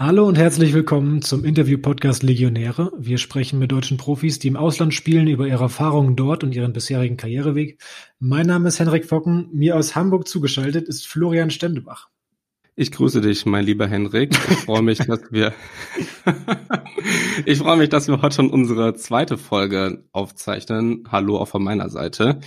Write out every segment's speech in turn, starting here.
Hallo und herzlich willkommen zum Interview-Podcast Legionäre. Wir sprechen mit deutschen Profis, die im Ausland spielen, über ihre Erfahrungen dort und ihren bisherigen Karriereweg. Mein Name ist Henrik Focken. Mir aus Hamburg zugeschaltet ist Florian Stendebach. Ich grüße dich, mein lieber Henrik. Ich freue mich, dass wir, ich freue mich, dass wir heute schon unsere zweite Folge aufzeichnen. Hallo auch von meiner Seite.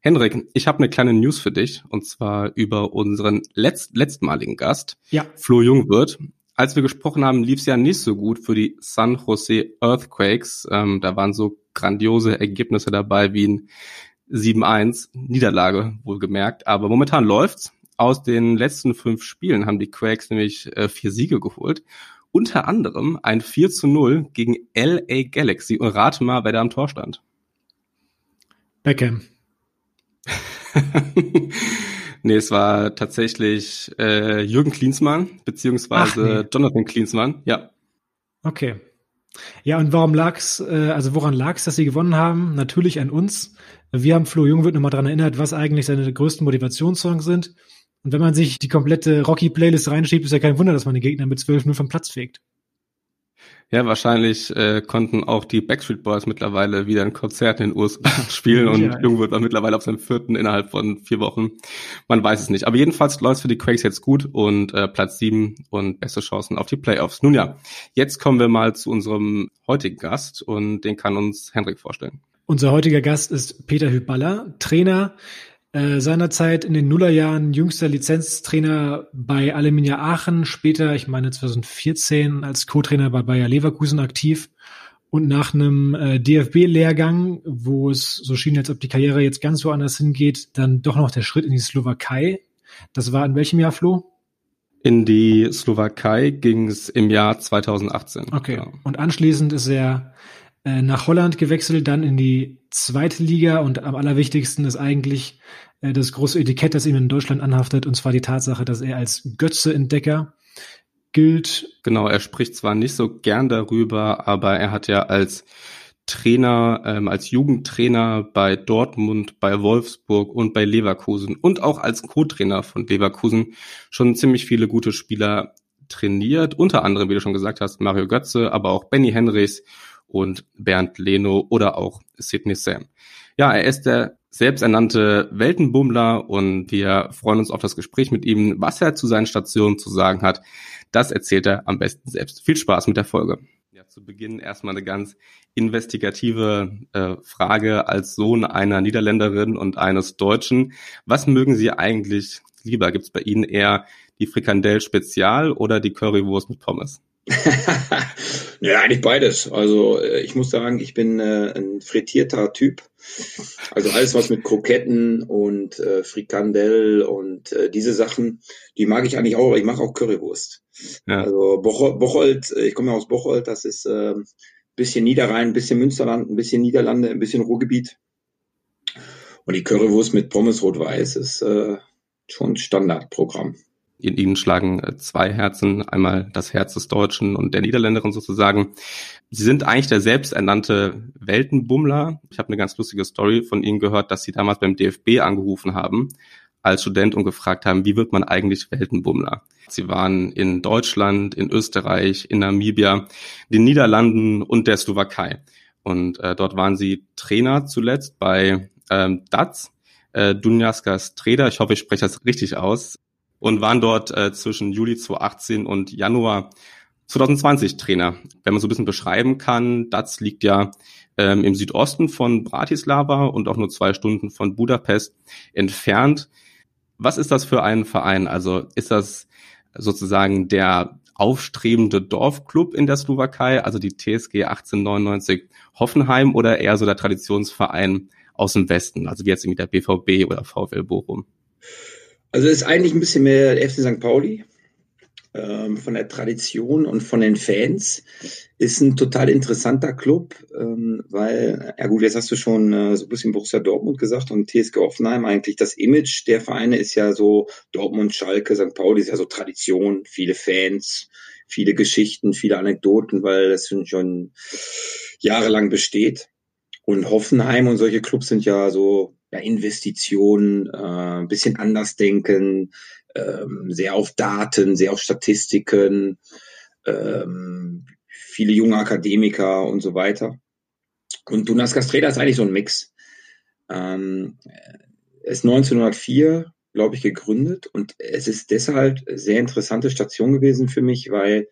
Henrik, ich habe eine kleine News für dich und zwar über unseren letzt, letztmaligen Gast, ja. Flo Jungwirth als wir gesprochen haben, lief es ja nicht so gut für die San Jose Earthquakes. Ähm, da waren so grandiose Ergebnisse dabei wie ein 7-1, Niederlage wohlgemerkt. Aber momentan läuft's. Aus den letzten fünf Spielen haben die Quakes nämlich äh, vier Siege geholt. Unter anderem ein 4 zu 0 gegen LA Galaxy. Und rate mal, wer da am Tor stand. Beckham. Nee, es war tatsächlich äh, Jürgen Klinsmann, beziehungsweise nee. Jonathan Klinsmann, ja. Okay. Ja, und warum lag's, äh, also woran lag's, dass sie gewonnen haben? Natürlich an uns. Wir haben Flo Jungwirth nochmal dran erinnert, was eigentlich seine größten Motivationssongs sind. Und wenn man sich die komplette Rocky-Playlist reinschiebt, ist ja kein Wunder, dass man den Gegner mit 12-0 vom Platz fegt. Ja, wahrscheinlich äh, konnten auch die Backstreet Boys mittlerweile wieder ein Konzert in den USA spielen und ja. Jungwirth war mittlerweile auf seinem vierten innerhalb von vier Wochen. Man weiß es nicht. Aber jedenfalls läuft für die Quakes jetzt gut und äh, Platz sieben und beste Chancen auf die Playoffs. Nun ja, jetzt kommen wir mal zu unserem heutigen Gast und den kann uns Hendrik vorstellen. Unser heutiger Gast ist Peter Hüballer, Trainer äh, seinerzeit in den Nullerjahren jüngster Lizenztrainer bei Alemannia Aachen, später, ich meine 2014, als Co-Trainer bei Bayer Leverkusen aktiv und nach einem äh, DFB-Lehrgang, wo es so schien, als ob die Karriere jetzt ganz woanders hingeht, dann doch noch der Schritt in die Slowakei. Das war in welchem Jahr, Flo? In die Slowakei ging es im Jahr 2018. Okay. Ja. Und anschließend ist er äh, nach Holland gewechselt, dann in die zweite Liga und am allerwichtigsten ist eigentlich äh, das große Etikett, das ihm in Deutschland anhaftet, und zwar die Tatsache, dass er als Götze-Entdecker gilt. Genau, er spricht zwar nicht so gern darüber, aber er hat ja als Trainer, ähm, als Jugendtrainer bei Dortmund, bei Wolfsburg und bei Leverkusen und auch als Co-Trainer von Leverkusen schon ziemlich viele gute Spieler trainiert. Unter anderem, wie du schon gesagt hast, Mario Götze, aber auch Benny Henrichs und Bernd Leno oder auch Sidney Sam. Ja, er ist der selbsternannte Weltenbummler und wir freuen uns auf das Gespräch mit ihm. Was er zu seinen Stationen zu sagen hat, das erzählt er am besten selbst. Viel Spaß mit der Folge. Ja, zu Beginn erstmal eine ganz investigative äh, Frage als Sohn einer Niederländerin und eines Deutschen. Was mögen Sie eigentlich lieber? Gibt es bei Ihnen eher die Frikandel Spezial oder die Currywurst mit Pommes? ja, eigentlich beides. Also äh, ich muss sagen, ich bin äh, ein frittierter Typ. Also alles, was mit Kroketten und äh, Frikandel und äh, diese Sachen, die mag ich eigentlich auch, aber ich mache auch Currywurst. Ja. Also Bocholt, äh, ich komme ja aus Bocholt, das ist äh, bisschen Niederrhein, ein bisschen Münsterland, ein bisschen Niederlande, ein bisschen Ruhrgebiet. Und die Currywurst mit Pommes rot-weiß ist äh, schon Standardprogramm in ihnen schlagen äh, zwei Herzen, einmal das Herz des Deutschen und der Niederländerin sozusagen. Sie sind eigentlich der selbsternannte Weltenbummler. Ich habe eine ganz lustige Story von ihnen gehört, dass sie damals beim DFB angerufen haben als Student und gefragt haben, wie wird man eigentlich Weltenbummler? Sie waren in Deutschland, in Österreich, in Namibia, den Niederlanden und der Slowakei. Und äh, dort waren sie Trainer zuletzt bei ähm, DATS, äh, Dunjaskas Treda. Ich hoffe, ich spreche das richtig aus und waren dort äh, zwischen Juli 2018 und Januar 2020 Trainer. Wenn man so ein bisschen beschreiben kann, das liegt ja ähm, im Südosten von Bratislava und auch nur zwei Stunden von Budapest entfernt. Was ist das für ein Verein? Also ist das sozusagen der aufstrebende Dorfclub in der Slowakei, also die TSG 1899 Hoffenheim oder eher so der Traditionsverein aus dem Westen, also wie jetzt irgendwie der BVB oder VfL Bochum? Also ist eigentlich ein bisschen mehr der FC St. Pauli. Ähm, von der Tradition und von den Fans ist ein total interessanter Club, ähm, weil, ja gut, jetzt hast du schon äh, so ein bisschen Borussia Dortmund gesagt und TSG Offenheim. Eigentlich das Image der Vereine ist ja so Dortmund, Schalke, St. Pauli ist ja so Tradition, viele Fans, viele Geschichten, viele Anekdoten, weil das schon jahrelang besteht. Und Hoffenheim und solche Clubs sind ja so ja, Investitionen, äh, bisschen anders denken, ähm, sehr auf Daten, sehr auf Statistiken. ähm, viele junge Akademiker und so weiter. Und Dunas Castreda ist eigentlich so ein Mix. Ähm, ist 1904, glaube ich, gegründet und es ist deshalb sehr interessante Station gewesen für mich, weil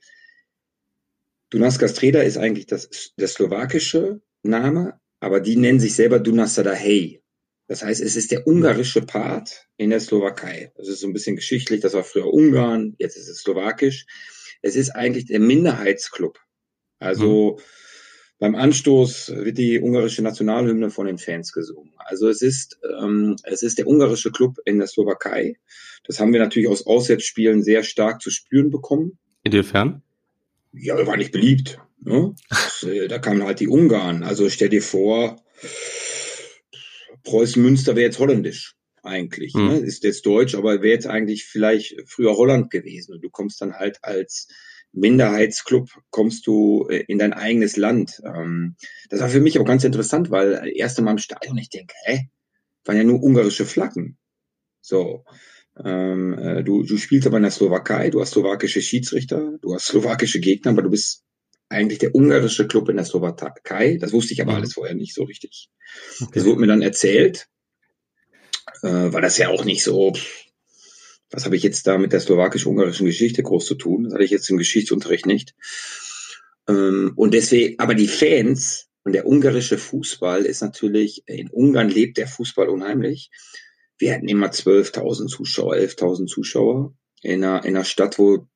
Dunas Castreda ist eigentlich das, der slowakische Name, aber die nennen sich selber Dunasada-Hey. Das heißt, es ist der ungarische Part in der Slowakei. Das ist so ein bisschen geschichtlich, das war früher Ungarn, jetzt ist es slowakisch. Es ist eigentlich der Minderheitsclub. Also mhm. beim Anstoß wird die ungarische Nationalhymne von den Fans gesungen. Also es ist, ähm, es ist der ungarische Club in der Slowakei. Das haben wir natürlich aus Auswärtsspielen sehr stark zu spüren bekommen. Inwiefern? Ja, wir waren nicht beliebt. Ne? Äh, da kamen halt die Ungarn. Also stell dir vor, Preußen-Münster wäre jetzt holländisch eigentlich. Mhm. Ne? Ist jetzt deutsch, aber wäre jetzt eigentlich vielleicht früher Holland gewesen. Und du kommst dann halt als Minderheitsclub, kommst du äh, in dein eigenes Land. Ähm, das war für mich auch ganz interessant, weil das erste Mal im Stadion, ich denke, hä, waren ja nur ungarische Flaggen. So. Ähm, äh, du, du spielst aber in der Slowakei, du hast slowakische Schiedsrichter, du hast slowakische Gegner, aber du bist eigentlich der ungarische Club in der Slowakei. Das wusste ich aber mhm. alles vorher nicht so richtig. Okay. Das wurde mir dann erzählt, äh, weil das ja auch nicht so, was habe ich jetzt da mit der slowakisch-ungarischen Geschichte groß zu tun? Das hatte ich jetzt im Geschichtsunterricht nicht. Ähm, und deswegen, aber die Fans und der ungarische Fußball ist natürlich, in Ungarn lebt der Fußball unheimlich. Wir hatten immer 12.000 Zuschauer, 11.000 Zuschauer in einer, in einer Stadt, wo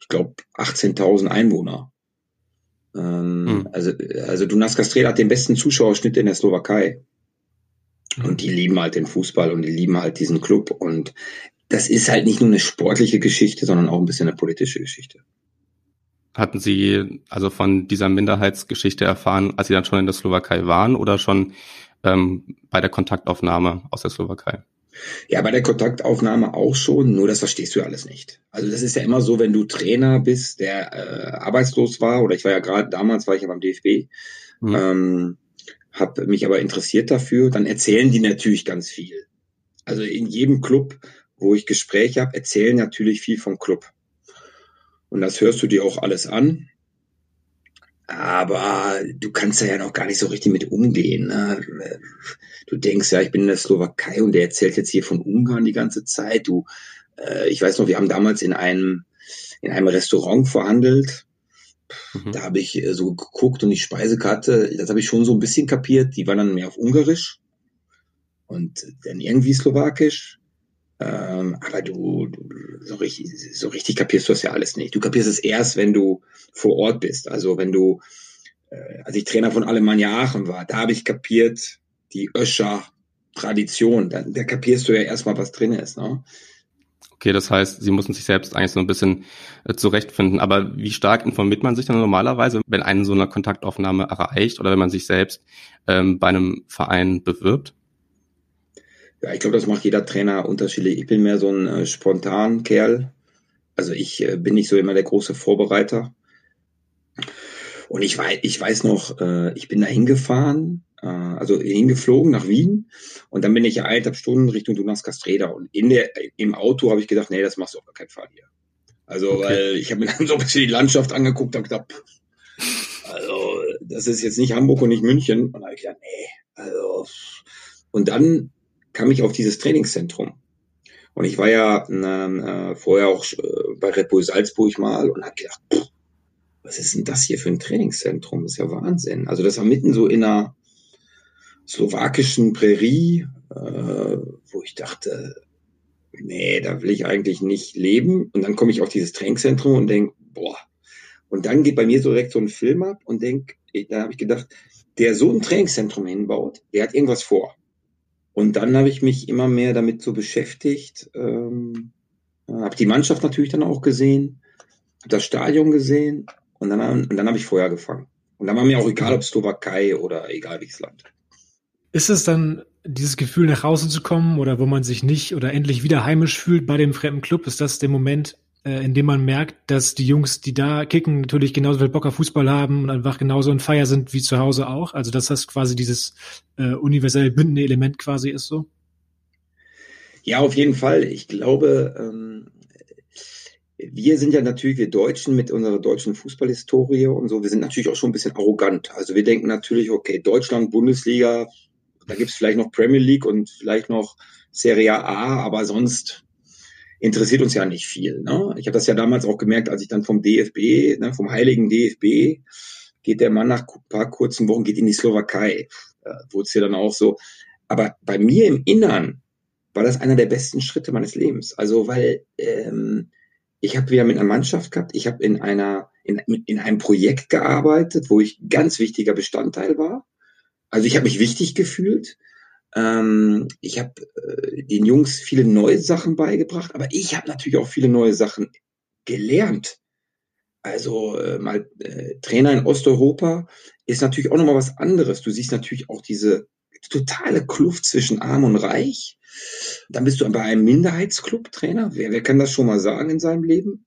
ich glaube 18.000 Einwohner ähm, mhm. Also, also Dunas Castreda hat den besten Zuschauerschnitt in der Slowakei. Mhm. Und die lieben halt den Fußball und die lieben halt diesen Club. Und das ist halt nicht nur eine sportliche Geschichte, sondern auch ein bisschen eine politische Geschichte. Hatten Sie also von dieser Minderheitsgeschichte erfahren, als Sie dann schon in der Slowakei waren oder schon ähm, bei der Kontaktaufnahme aus der Slowakei? Ja, bei der Kontaktaufnahme auch schon, nur das verstehst du ja alles nicht. Also das ist ja immer so, wenn du Trainer bist, der äh, arbeitslos war, oder ich war ja gerade damals, war ich ja beim DFB, mhm. ähm, habe mich aber interessiert dafür, dann erzählen die natürlich ganz viel. Also in jedem Club, wo ich Gespräche habe, erzählen natürlich viel vom Club. Und das hörst du dir auch alles an. Aber du kannst da ja noch gar nicht so richtig mit umgehen. Ne? Du denkst ja, ich bin in der Slowakei und der erzählt jetzt hier von Ungarn die ganze Zeit. Du, äh, ich weiß noch, wir haben damals in einem in einem Restaurant verhandelt. Mhm. Da habe ich äh, so geguckt und die Speisekarte, das habe ich schon so ein bisschen kapiert. Die war dann mehr auf Ungarisch und dann irgendwie Slowakisch. Ähm, aber du, du so, richtig, so richtig kapierst du das ja alles nicht. Du kapierst es erst, wenn du vor Ort bist. Also wenn du, äh, als ich Trainer von Alemannia Aachen war, da habe ich kapiert, die Öscher Tradition, da, da kapierst du ja erstmal, was drin ist. Ne? Okay, das heißt, Sie müssen sich selbst eigentlich so ein bisschen äh, zurechtfinden. Aber wie stark informiert man sich dann normalerweise, wenn einen so eine Kontaktaufnahme erreicht oder wenn man sich selbst ähm, bei einem Verein bewirbt? Ja, ich glaube, das macht jeder Trainer unterschiedlich. Ich bin mehr so ein äh, spontan Kerl. Also ich äh, bin nicht so immer der große Vorbereiter. Und ich weiß, ich weiß noch, äh, ich bin da hingefahren, äh, also hingeflogen nach Wien und dann bin ich eineinhalb Stunden Richtung Dunas Castreda und in der, im Auto habe ich gedacht, nee, das machst du auf gar keinen Fall hier. Also, okay. weil ich habe mir dann so ein bisschen die Landschaft angeguckt und gedacht, also, das ist jetzt nicht Hamburg und nicht München. Und habe ich gedacht, nee, also. Und dann kam ich auf dieses Trainingszentrum. Und ich war ja äh, vorher auch äh, bei Red Bull Salzburg mal und habe gedacht, pff, was ist denn das hier für ein Trainingszentrum? Das ist ja Wahnsinn. Also das war mitten so in einer slowakischen Prärie, äh, wo ich dachte, nee, da will ich eigentlich nicht leben. Und dann komme ich auf dieses Trainingszentrum und denke, boah. Und dann geht bei mir so direkt so ein Film ab und denk, da habe ich gedacht, der so ein Trainingszentrum hinbaut, der hat irgendwas vor. Und dann habe ich mich immer mehr damit so beschäftigt, ähm, habe die Mannschaft natürlich dann auch gesehen, habe das Stadion gesehen und dann, und dann habe ich Feuer gefangen. Und dann war mir auch egal, ob Slowakei oder egal welches Land. Ist es dann dieses Gefühl, nach Hause zu kommen oder wo man sich nicht oder endlich wieder heimisch fühlt bei dem fremden Club? Ist das der Moment, äh, in dem man merkt, dass die Jungs, die da kicken, natürlich genauso viel Bock auf Fußball haben und einfach genauso in Feier sind wie zu Hause auch. Also dass das quasi dieses äh, universelle bündende Element quasi ist so. Ja, auf jeden Fall. Ich glaube, ähm, wir sind ja natürlich, wir Deutschen mit unserer deutschen Fußballhistorie und so, wir sind natürlich auch schon ein bisschen arrogant. Also wir denken natürlich, okay, Deutschland, Bundesliga, da gibt's vielleicht noch Premier League und vielleicht noch Serie A, aber sonst interessiert uns ja nicht viel. Ne? Ich habe das ja damals auch gemerkt, als ich dann vom DFB, ne, vom heiligen DFB, geht der Mann nach ein paar kurzen Wochen, geht in die Slowakei. Da wurde es ja dann auch so. Aber bei mir im Innern war das einer der besten Schritte meines Lebens. Also weil ähm, ich habe wieder mit einer Mannschaft gehabt, ich habe in einer in, in einem Projekt gearbeitet, wo ich ganz wichtiger Bestandteil war. Also ich habe mich wichtig gefühlt. Ähm, ich habe äh, den Jungs viele neue Sachen beigebracht, aber ich habe natürlich auch viele neue Sachen gelernt. Also äh, mal äh, Trainer in Osteuropa ist natürlich auch nochmal was anderes. Du siehst natürlich auch diese totale Kluft zwischen Arm und Reich. Dann bist du bei einem Minderheitsclub Trainer. Wer, wer kann das schon mal sagen in seinem Leben?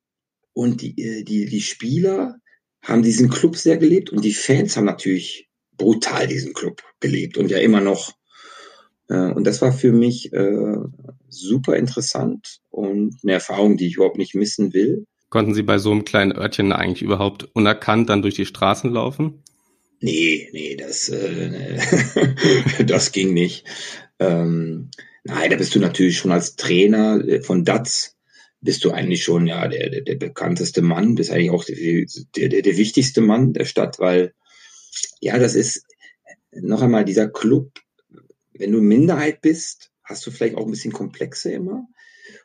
Und die, äh, die, die Spieler haben diesen Club sehr gelebt und die Fans haben natürlich brutal diesen Club gelebt und ja immer noch. Äh, und das war für mich äh, super interessant und eine Erfahrung, die ich überhaupt nicht missen will. Konnten Sie bei so einem kleinen Örtchen eigentlich überhaupt unerkannt dann durch die Straßen laufen? Nee, nee, das, äh, das ging nicht. Ähm, nein, da bist du natürlich schon als Trainer äh, von DATS, bist du eigentlich schon ja der, der, der bekannteste Mann, bist eigentlich auch der, der, der wichtigste Mann der Stadt, weil ja, das ist noch einmal dieser Club, wenn du Minderheit bist, hast du vielleicht auch ein bisschen Komplexe immer.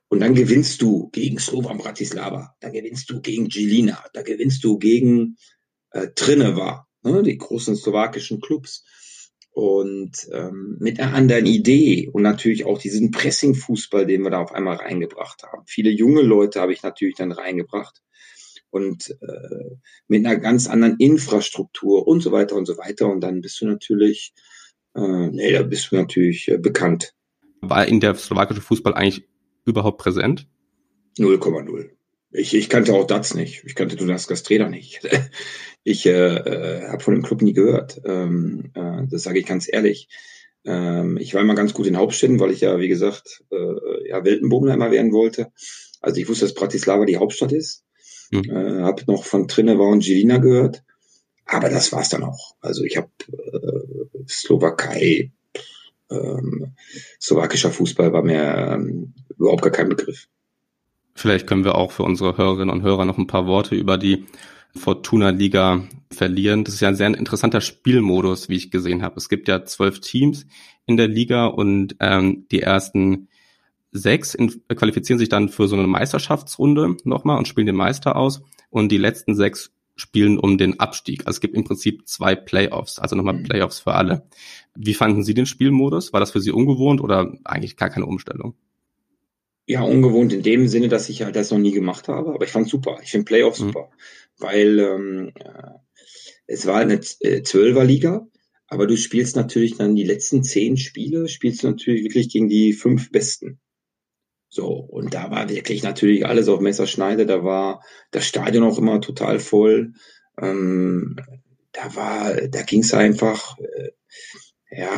Und dann gewinnst du gegen Slovan Bratislava, da gewinnst du gegen Gilina, da gewinnst du gegen äh, Trineva, ne, die großen slowakischen Clubs. Und ähm, mit einer anderen Idee und natürlich auch diesen Pressing-Fußball, den wir da auf einmal reingebracht haben. Viele junge Leute habe ich natürlich dann reingebracht und äh, mit einer ganz anderen Infrastruktur und so weiter und so weiter. Und dann bist du natürlich, äh, nee, da bist du natürlich äh, bekannt. War in der slowakische Fußball eigentlich überhaupt präsent? 0,0. Ich, ich kannte auch das nicht. Ich kannte Donaskas Trainer nicht. Ich äh, äh, habe von dem Club nie gehört. Ähm, äh, das sage ich ganz ehrlich. Ähm, ich war immer ganz gut in Hauptstädten, weil ich ja, wie gesagt, äh, ja, Weltenbummler immer werden wollte. Also ich wusste, dass Bratislava die Hauptstadt ist. Mhm. Äh, habe noch von Trineva und Gilina gehört. Aber das war's dann auch. Also ich habe äh, Slowakei, ähm, slowakischer Fußball war mir ähm, überhaupt gar kein Begriff. Vielleicht können wir auch für unsere Hörerinnen und Hörer noch ein paar Worte über die Fortuna Liga verlieren. Das ist ja ein sehr interessanter Spielmodus, wie ich gesehen habe. Es gibt ja zwölf Teams in der Liga und ähm, die ersten sechs in, qualifizieren sich dann für so eine Meisterschaftsrunde nochmal und spielen den Meister aus und die letzten sechs spielen um den Abstieg. Also es gibt im Prinzip zwei Playoffs, also nochmal mhm. Playoffs für alle. Wie fanden Sie den Spielmodus? War das für Sie ungewohnt oder eigentlich gar keine Umstellung? Ja, ungewohnt in dem Sinne, dass ich halt das noch nie gemacht habe, aber ich fand super. Ich finde Playoffs mhm. super, weil ähm, äh, es war eine äh, Zwölferliga, aber du spielst natürlich dann die letzten zehn Spiele, spielst du natürlich wirklich gegen die fünf Besten. So, und da war wirklich natürlich alles auf Messerschneide, da war das Stadion auch immer total voll. Ähm, da war, da ging's einfach, äh, ja,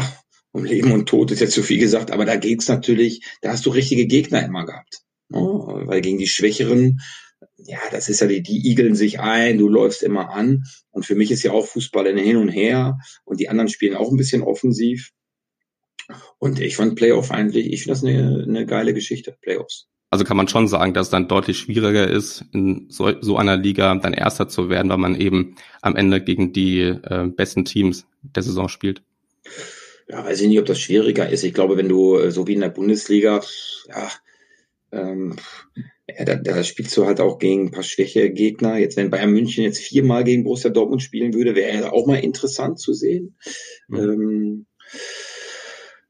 um Leben und Tod ist jetzt zu viel gesagt, aber da geht's natürlich, da hast du richtige Gegner immer gehabt. Ne? Weil gegen die Schwächeren, ja, das ist ja die, die igeln sich ein, du läufst immer an. Und für mich ist ja auch Fußball ein Hin und Her und die anderen spielen auch ein bisschen offensiv. Und ich fand Playoff eigentlich, ich finde das eine, eine geile Geschichte, Playoffs. Also kann man schon sagen, dass es dann deutlich schwieriger ist, in so, so einer Liga dann Erster zu werden, weil man eben am Ende gegen die äh, besten Teams der Saison spielt ja, weiß ich nicht, ob das schwieriger ist. Ich glaube, wenn du äh, so wie in der Bundesliga, ja, ähm, ja da, da spielst du halt auch gegen ein paar schwäche Gegner. Jetzt, wenn Bayern München jetzt viermal gegen Borussia Dortmund spielen würde, wäre auch mal interessant zu sehen. Mhm. Ähm,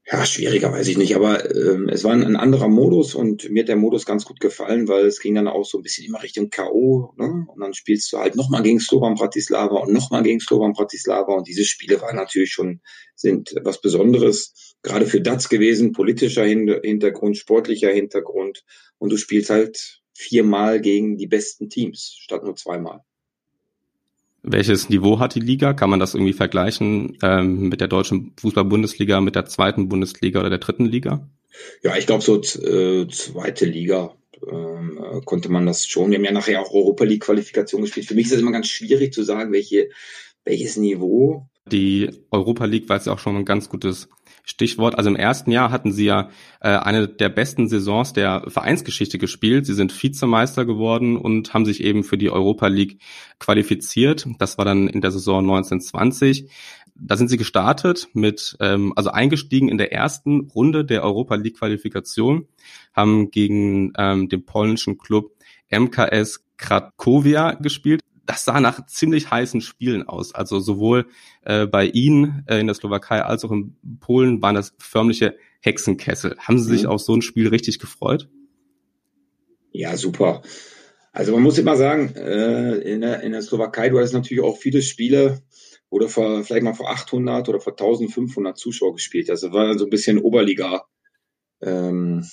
ja, schwieriger weiß ich nicht, aber ähm, es war ein, ein, anderer Modus und mir hat der Modus ganz gut gefallen, weil es ging dann auch so ein bisschen immer Richtung K.O. Ne? Und dann spielst du halt nochmal gegen Slovan Bratislava und nochmal gegen Slovan Bratislava und diese Spiele waren natürlich schon, sind was Besonderes, gerade für DATS gewesen, politischer Hintergrund, sportlicher Hintergrund und du spielst halt viermal gegen die besten Teams statt nur zweimal. Welches Niveau hat die Liga? Kann man das irgendwie vergleichen ähm, mit der deutschen Fußball-Bundesliga, mit der zweiten Bundesliga oder der dritten Liga? Ja, ich glaube so äh, zweite Liga. Ähm, äh, konnte man das schon. Wir haben ja nachher auch Europa League Qualifikation gespielt. Für mich ist das immer ganz schwierig zu sagen, welche, welches Niveau. Die Europa League war jetzt auch schon ein ganz gutes Stichwort. Also im ersten Jahr hatten sie ja äh, eine der besten Saisons der Vereinsgeschichte gespielt. Sie sind Vizemeister geworden und haben sich eben für die Europa League qualifiziert. Das war dann in der Saison 1920. Da sind sie gestartet mit, ähm, also eingestiegen in der ersten Runde der Europa League Qualifikation, haben gegen ähm, den polnischen Club MKS Krakowia gespielt das sah nach ziemlich heißen Spielen aus. Also sowohl äh, bei Ihnen äh, in der Slowakei als auch in Polen waren das förmliche Hexenkessel. Haben Sie sich mhm. auf so ein Spiel richtig gefreut? Ja, super. Also man muss immer sagen, äh, in, der, in der Slowakei, du hast natürlich auch viele Spiele, du vor, vielleicht mal vor 800 oder vor 1500 Zuschauer gespielt. Das war so ein bisschen Oberliga. Ähm,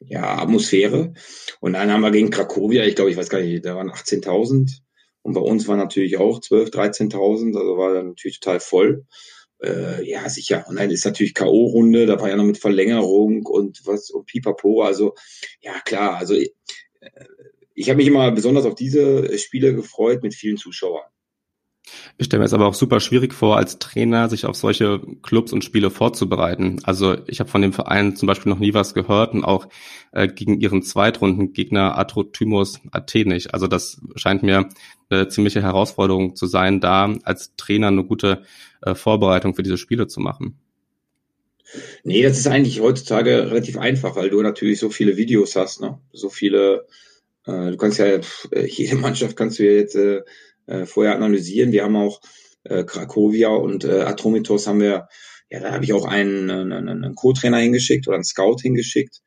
ja, Atmosphäre. Und dann haben wir gegen Krakowia, ich glaube, ich weiß gar nicht, da waren 18.000 und bei uns war natürlich auch 12, 13.000, also war dann natürlich total voll. Äh, ja, sicher. Und dann ist natürlich K.O.-Runde, da war ja noch mit Verlängerung und was und Pipapo. Also, ja, klar. Also, äh, ich habe mich immer besonders auf diese Spiele gefreut mit vielen Zuschauern. Ich stelle mir es aber auch super schwierig vor, als Trainer sich auf solche Clubs und Spiele vorzubereiten. Also ich habe von dem Verein zum Beispiel noch nie was gehört und auch äh, gegen ihren Zweitrundengegner Atrothymos Athen. Also das scheint mir eine ziemliche Herausforderung zu sein, da als Trainer eine gute äh, Vorbereitung für diese Spiele zu machen. Nee, das ist eigentlich heutzutage relativ einfach, weil du natürlich so viele Videos hast, ne? so viele, äh, du kannst ja, äh, jede Mannschaft kannst du ja jetzt äh, äh, vorher analysieren. Wir haben auch äh, Krakowia und äh, Atromitos haben wir, ja, da habe ich auch einen, einen, einen Co-Trainer hingeschickt oder einen Scout hingeschickt.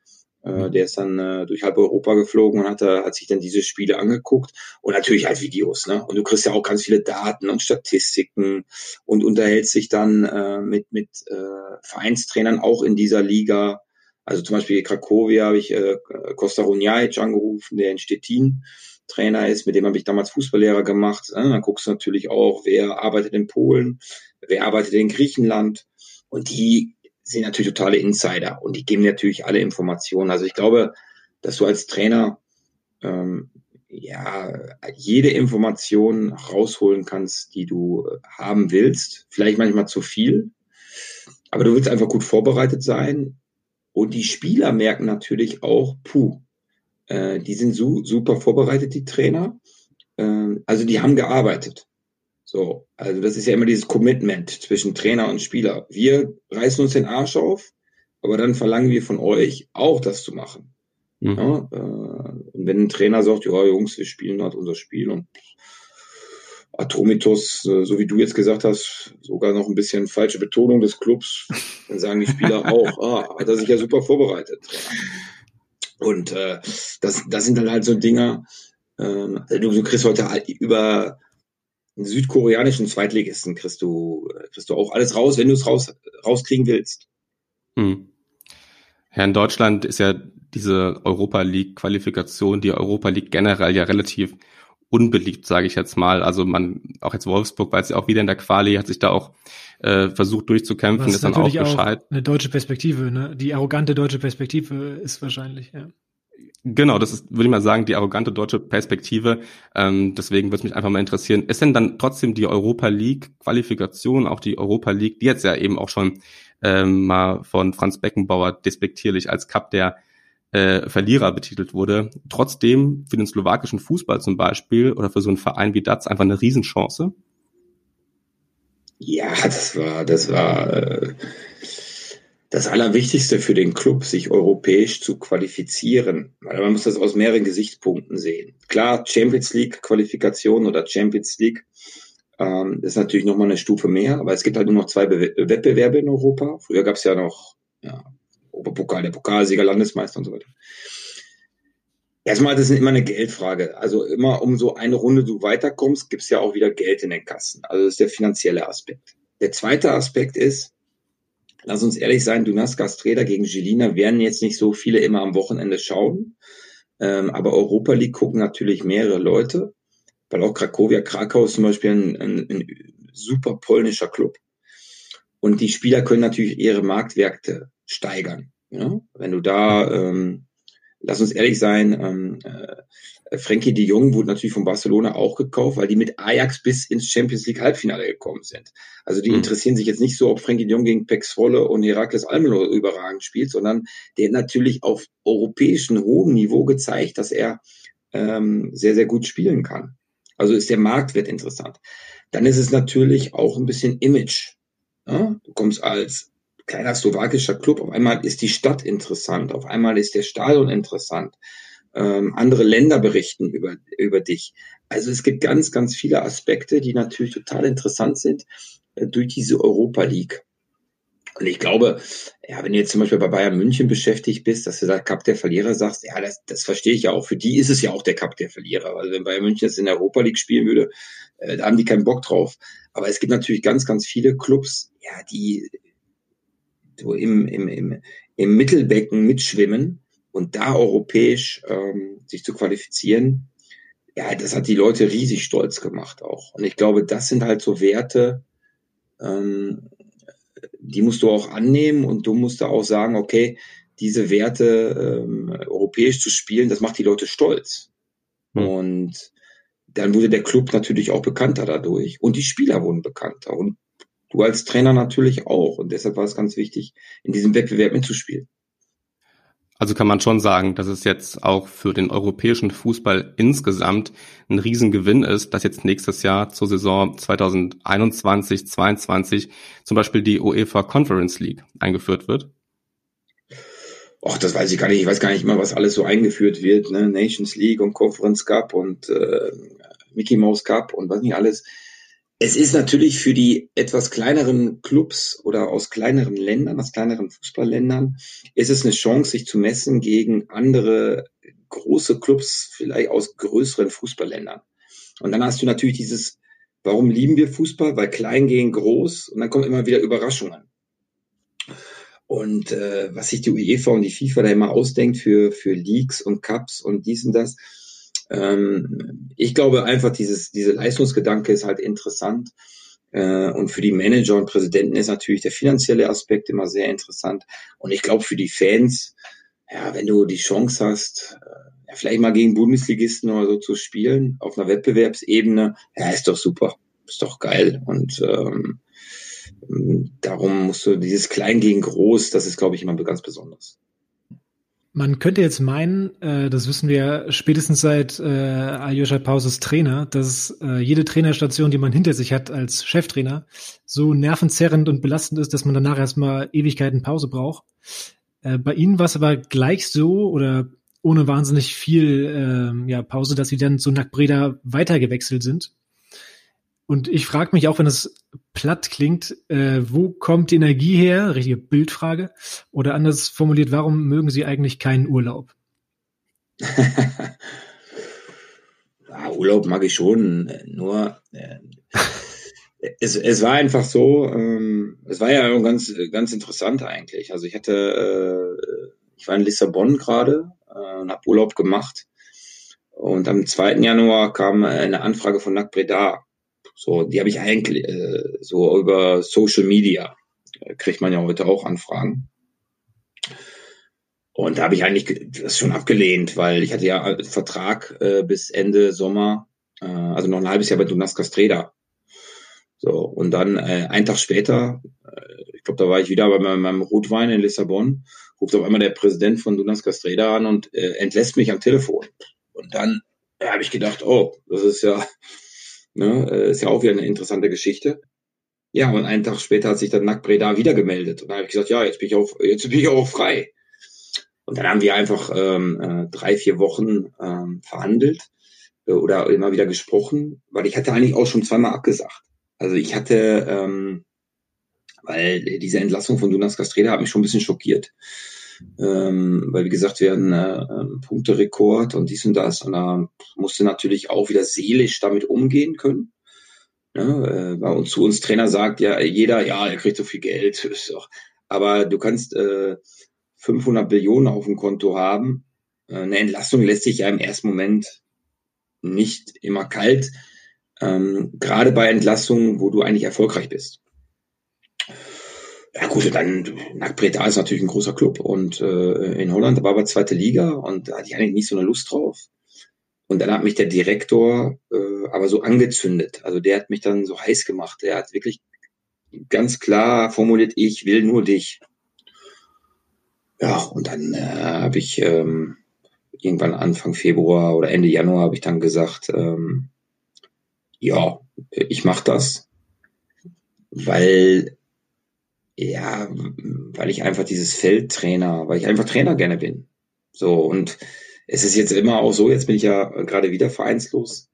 Äh, der ist dann äh, durch halb Europa geflogen und hat, äh, hat sich dann diese Spiele angeguckt und natürlich halt Videos. Ne? Und du kriegst ja auch ganz viele Daten und Statistiken und unterhältst dich dann äh, mit, mit äh, Vereinstrainern auch in dieser Liga. Also zum Beispiel Krakowia habe ich äh, Costa Runjaic angerufen, der in Stettin Trainer ist, mit dem habe ich damals Fußballlehrer gemacht. Dann guckst du natürlich auch, wer arbeitet in Polen, wer arbeitet in Griechenland. Und die sind natürlich totale Insider und die geben natürlich alle Informationen. Also ich glaube, dass du als Trainer ähm, ja jede Information rausholen kannst, die du haben willst. Vielleicht manchmal zu viel, aber du willst einfach gut vorbereitet sein. Und die Spieler merken natürlich auch, puh, äh, die sind su super vorbereitet, die Trainer. Äh, also die haben gearbeitet. So, also das ist ja immer dieses Commitment zwischen Trainer und Spieler. Wir reißen uns den Arsch auf, aber dann verlangen wir von euch auch das zu machen. Mhm. Ja, äh, und wenn ein Trainer sagt, ja Jungs, wir spielen halt unser Spiel und Atomitos, äh, so wie du jetzt gesagt hast, sogar noch ein bisschen falsche Betonung des Clubs, dann sagen die Spieler auch, ah, hat er sich ja super vorbereitet. Und äh, das, das sind dann halt so Dinger, ähm, du, du kriegst heute über einen südkoreanischen Zweitligisten kriegst du, kriegst du auch alles raus, wenn du es raus, rauskriegen willst. Hm. Ja, in Deutschland ist ja diese Europa League Qualifikation, die Europa League generell ja relativ unbeliebt, sage ich jetzt mal. Also man, auch jetzt Wolfsburg, weil es ja auch wieder in der Quali hat sich da auch äh, versucht durchzukämpfen, ist dann auch Bescheid. Eine deutsche Perspektive, ne? Die arrogante deutsche Perspektive ist wahrscheinlich, ja. Genau, das ist, würde ich mal sagen, die arrogante deutsche Perspektive. Ähm, deswegen würde es mich einfach mal interessieren, ist denn dann trotzdem die Europa League Qualifikation, auch die Europa League, die jetzt ja eben auch schon ähm, mal von Franz Beckenbauer despektierlich als Cup der äh, Verlierer betitelt wurde, trotzdem für den slowakischen Fußball zum Beispiel oder für so einen Verein wie DATS einfach eine Riesenchance? Ja, das war, das war äh, das Allerwichtigste für den Club, sich europäisch zu qualifizieren. Man muss das aus mehreren Gesichtspunkten sehen. Klar, Champions League Qualifikation oder Champions League ähm, ist natürlich nochmal eine Stufe mehr, aber es gibt halt nur noch zwei Be Wettbewerbe in Europa. Früher gab es ja noch ja, Oberpokal, der Pokalsieger, Landesmeister und so weiter. Erstmal, das ist immer eine Geldfrage. Also immer um so eine Runde du weiterkommst, gibt's ja auch wieder Geld in den Kassen. Also das ist der finanzielle Aspekt. Der zweite Aspekt ist, lass uns ehrlich sein, Dunaskas Trader gegen Gelina werden jetzt nicht so viele immer am Wochenende schauen. Ähm, aber Europa League gucken natürlich mehrere Leute, weil auch Krakowia Krakau ist zum Beispiel ein, ein, ein super polnischer Club. Und die Spieler können natürlich ihre Marktwerte steigern. Ja? Wenn du da ähm, lass uns ehrlich sein, ähm, äh, Frankie de Jong wurde natürlich von Barcelona auch gekauft, weil die mit Ajax bis ins Champions League Halbfinale gekommen sind. Also die mhm. interessieren sich jetzt nicht so, ob Frankie de Jong gegen Pex Volle und Herakles Almelo überragend spielt, sondern der hat natürlich auf europäischem hohem Niveau gezeigt, dass er ähm, sehr, sehr gut spielen kann. Also ist der Marktwert interessant. Dann ist es natürlich auch ein bisschen Image. Ja? Du kommst als kleiner slowakischer Club, auf einmal ist die Stadt interessant, auf einmal ist der Stadion interessant. Ähm, andere Länder berichten über, über dich. Also es gibt ganz, ganz viele Aspekte, die natürlich total interessant sind äh, durch diese Europa League. Und ich glaube, ja, wenn du jetzt zum Beispiel bei Bayern München beschäftigt bist, dass du da Cup der Verlierer sagst, ja, das, das verstehe ich ja auch. Für die ist es ja auch der Cup der Verlierer. Also wenn Bayern München jetzt in der Europa League spielen würde, äh, da haben die keinen Bock drauf. Aber es gibt natürlich ganz, ganz viele Clubs, ja, die im, im, im, im Mittelbecken mitschwimmen und da europäisch ähm, sich zu qualifizieren. Ja, das hat die Leute riesig stolz gemacht auch. Und ich glaube, das sind halt so Werte, ähm, die musst du auch annehmen und du musst da auch sagen, okay, diese Werte ähm, europäisch zu spielen, das macht die Leute stolz. Mhm. Und dann wurde der Club natürlich auch bekannter dadurch und die Spieler wurden bekannter und du als Trainer natürlich auch. Und deshalb war es ganz wichtig, in diesem Wettbewerb mitzuspielen. Also kann man schon sagen, dass es jetzt auch für den europäischen Fußball insgesamt ein Riesengewinn ist, dass jetzt nächstes Jahr zur Saison 2021, 22 zum Beispiel die UEFA Conference League eingeführt wird? Ach, das weiß ich gar nicht. Ich weiß gar nicht mal, was alles so eingeführt wird. Ne? Nations League und Conference Cup und äh, Mickey Mouse Cup und was nicht alles. Es ist natürlich für die etwas kleineren Clubs oder aus kleineren Ländern, aus kleineren Fußballländern, ist es eine Chance, sich zu messen gegen andere große Clubs, vielleicht aus größeren Fußballländern. Und dann hast du natürlich dieses, warum lieben wir Fußball? Weil klein gegen groß und dann kommen immer wieder Überraschungen. Und äh, was sich die UEFA und die FIFA da immer ausdenkt für, für Leagues und Cups und dies und das, ähm, ich glaube einfach, dieses, diese Leistungsgedanke ist halt interessant. Äh, und für die Manager und Präsidenten ist natürlich der finanzielle Aspekt immer sehr interessant. Und ich glaube, für die Fans, ja, wenn du die Chance hast, äh, vielleicht mal gegen Bundesligisten oder so zu spielen, auf einer Wettbewerbsebene, ja, ist doch super. Ist doch geil. Und ähm, darum musst du dieses Klein gegen Groß, das ist, glaube ich, immer ganz besonders. Man könnte jetzt meinen, äh, das wissen wir spätestens seit äh, Aljoscha Pauses Trainer, dass äh, jede Trainerstation, die man hinter sich hat als Cheftrainer, so nervenzerrend und belastend ist, dass man danach erstmal Ewigkeiten Pause braucht. Äh, bei Ihnen war es aber gleich so oder ohne wahnsinnig viel äh, ja, Pause, dass Sie dann zu Nackbreda weitergewechselt sind. Und ich frage mich auch, wenn es platt klingt, äh, wo kommt die Energie her? Richtige Bildfrage. Oder anders formuliert, warum mögen Sie eigentlich keinen Urlaub? ja, Urlaub mag ich schon, nur äh, es, es war einfach so, ähm, es war ja ganz, ganz interessant eigentlich. Also ich hatte, äh, ich war in Lissabon gerade äh, und habe Urlaub gemacht. Und am 2. Januar kam eine Anfrage von Nac Breda so, die habe ich eigentlich äh, so über Social Media äh, kriegt man ja heute auch Anfragen. Und da habe ich eigentlich das schon abgelehnt, weil ich hatte ja einen Vertrag äh, bis Ende Sommer, äh, also noch ein halbes Jahr bei Dunas Castreda. So, und dann äh, einen Tag später, äh, ich glaube, da war ich wieder bei meinem, meinem Rotwein in Lissabon, ruft auf einmal der Präsident von Dunas Castreda an und äh, entlässt mich am Telefon. Und dann äh, habe ich gedacht, oh, das ist ja, Ne? Äh, ist ja auch wieder eine interessante Geschichte. Ja, und einen Tag später hat sich dann Nack Breda wieder gemeldet. Und da habe ich gesagt, ja, jetzt bin ich auch, jetzt bin ich auch frei. Und dann haben wir einfach ähm, äh, drei, vier Wochen ähm, verhandelt äh, oder immer wieder gesprochen, weil ich hatte eigentlich auch schon zweimal abgesagt. Also ich hatte, ähm, weil diese Entlassung von Dunas Castreda hat mich schon ein bisschen schockiert ähm, weil wie gesagt, wir hatten äh, ähm, Punkterekord und dies und das und da musste natürlich auch wieder seelisch damit umgehen können. Ja, äh, bei uns zu uns Trainer sagt ja jeder, ja, er kriegt so viel Geld, aber du kannst äh, 500 Billionen auf dem Konto haben. Äh, eine Entlassung lässt sich ja im ersten Moment nicht immer kalt, ähm, gerade bei Entlassungen, wo du eigentlich erfolgreich bist. Ja gut, dann Nackbreda ist natürlich ein großer Club und äh, in Holland war aber zweite Liga und da hatte ich eigentlich nicht so eine Lust drauf. Und dann hat mich der Direktor äh, aber so angezündet. Also der hat mich dann so heiß gemacht. Der hat wirklich ganz klar formuliert, ich will nur dich. Ja, und dann äh, habe ich ähm, irgendwann Anfang Februar oder Ende Januar habe ich dann gesagt, ähm, ja, ich mache das, weil ja, weil ich einfach dieses Feldtrainer, weil ich einfach Trainer gerne bin. So und es ist jetzt immer auch so, jetzt bin ich ja gerade wieder vereinslos.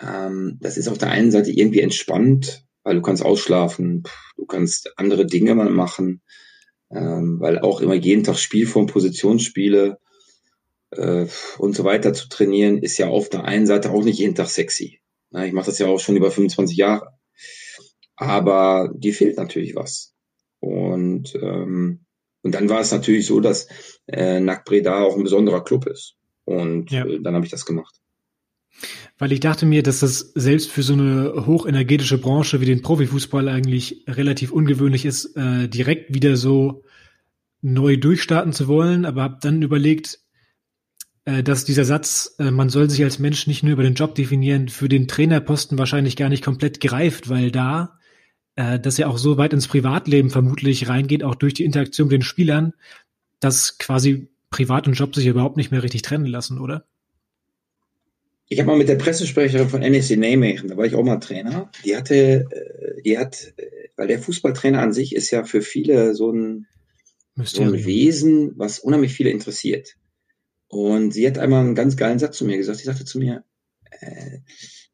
Ähm, das ist auf der einen Seite irgendwie entspannt, weil du kannst ausschlafen, du kannst andere Dinge mal machen, ähm, weil auch immer jeden Tag Spielform, Positionsspiele äh, und so weiter zu trainieren, ist ja auf der einen Seite auch nicht jeden Tag sexy. Ich mache das ja auch schon über 25 Jahre. Aber dir fehlt natürlich was. Und ähm, und dann war es natürlich so, dass äh, NAC Breda auch ein besonderer Club ist. Und ja. äh, dann habe ich das gemacht. Weil ich dachte mir, dass das selbst für so eine hochenergetische Branche wie den Profifußball eigentlich relativ ungewöhnlich ist, äh, direkt wieder so neu durchstarten zu wollen, aber habe dann überlegt, äh, dass dieser Satz, äh, man soll sich als Mensch nicht nur über den Job definieren, für den Trainerposten wahrscheinlich gar nicht komplett greift, weil da äh, das ja auch so weit ins Privatleben vermutlich reingeht, auch durch die Interaktion mit den Spielern, dass quasi Privat und Job sich überhaupt nicht mehr richtig trennen lassen, oder? Ich habe mal mit der Pressesprecherin von NSC Nijmegen, da war ich auch mal Trainer, die hatte, äh, die hat, weil der Fußballtrainer an sich ist ja für viele so ein, so ein Wesen, was unheimlich viele interessiert. Und sie hat einmal einen ganz geilen Satz zu mir gesagt. Sie sagte zu mir, äh,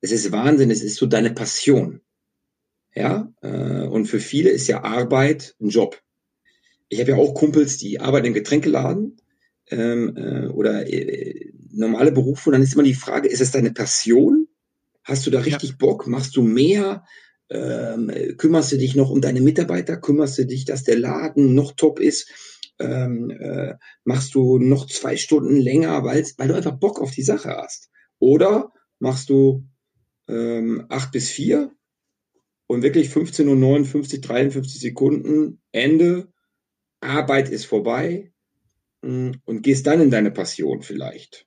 es ist Wahnsinn, es ist so deine Passion. Ja, äh, und für viele ist ja Arbeit ein Job. Ich habe ja auch Kumpels, die arbeiten im Getränkeladen ähm, äh, oder äh, normale Berufe. Und dann ist immer die Frage, ist es deine Passion? Hast du da richtig ja. Bock? Machst du mehr? Ähm, kümmerst du dich noch um deine Mitarbeiter? Kümmerst du dich, dass der Laden noch top ist? Ähm, äh, machst du noch zwei Stunden länger, weil, weil du einfach Bock auf die Sache hast? Oder machst du ähm, acht bis vier und wirklich 15.59 Uhr, 53 Sekunden, Ende, Arbeit ist vorbei mm, und gehst dann in deine Passion vielleicht.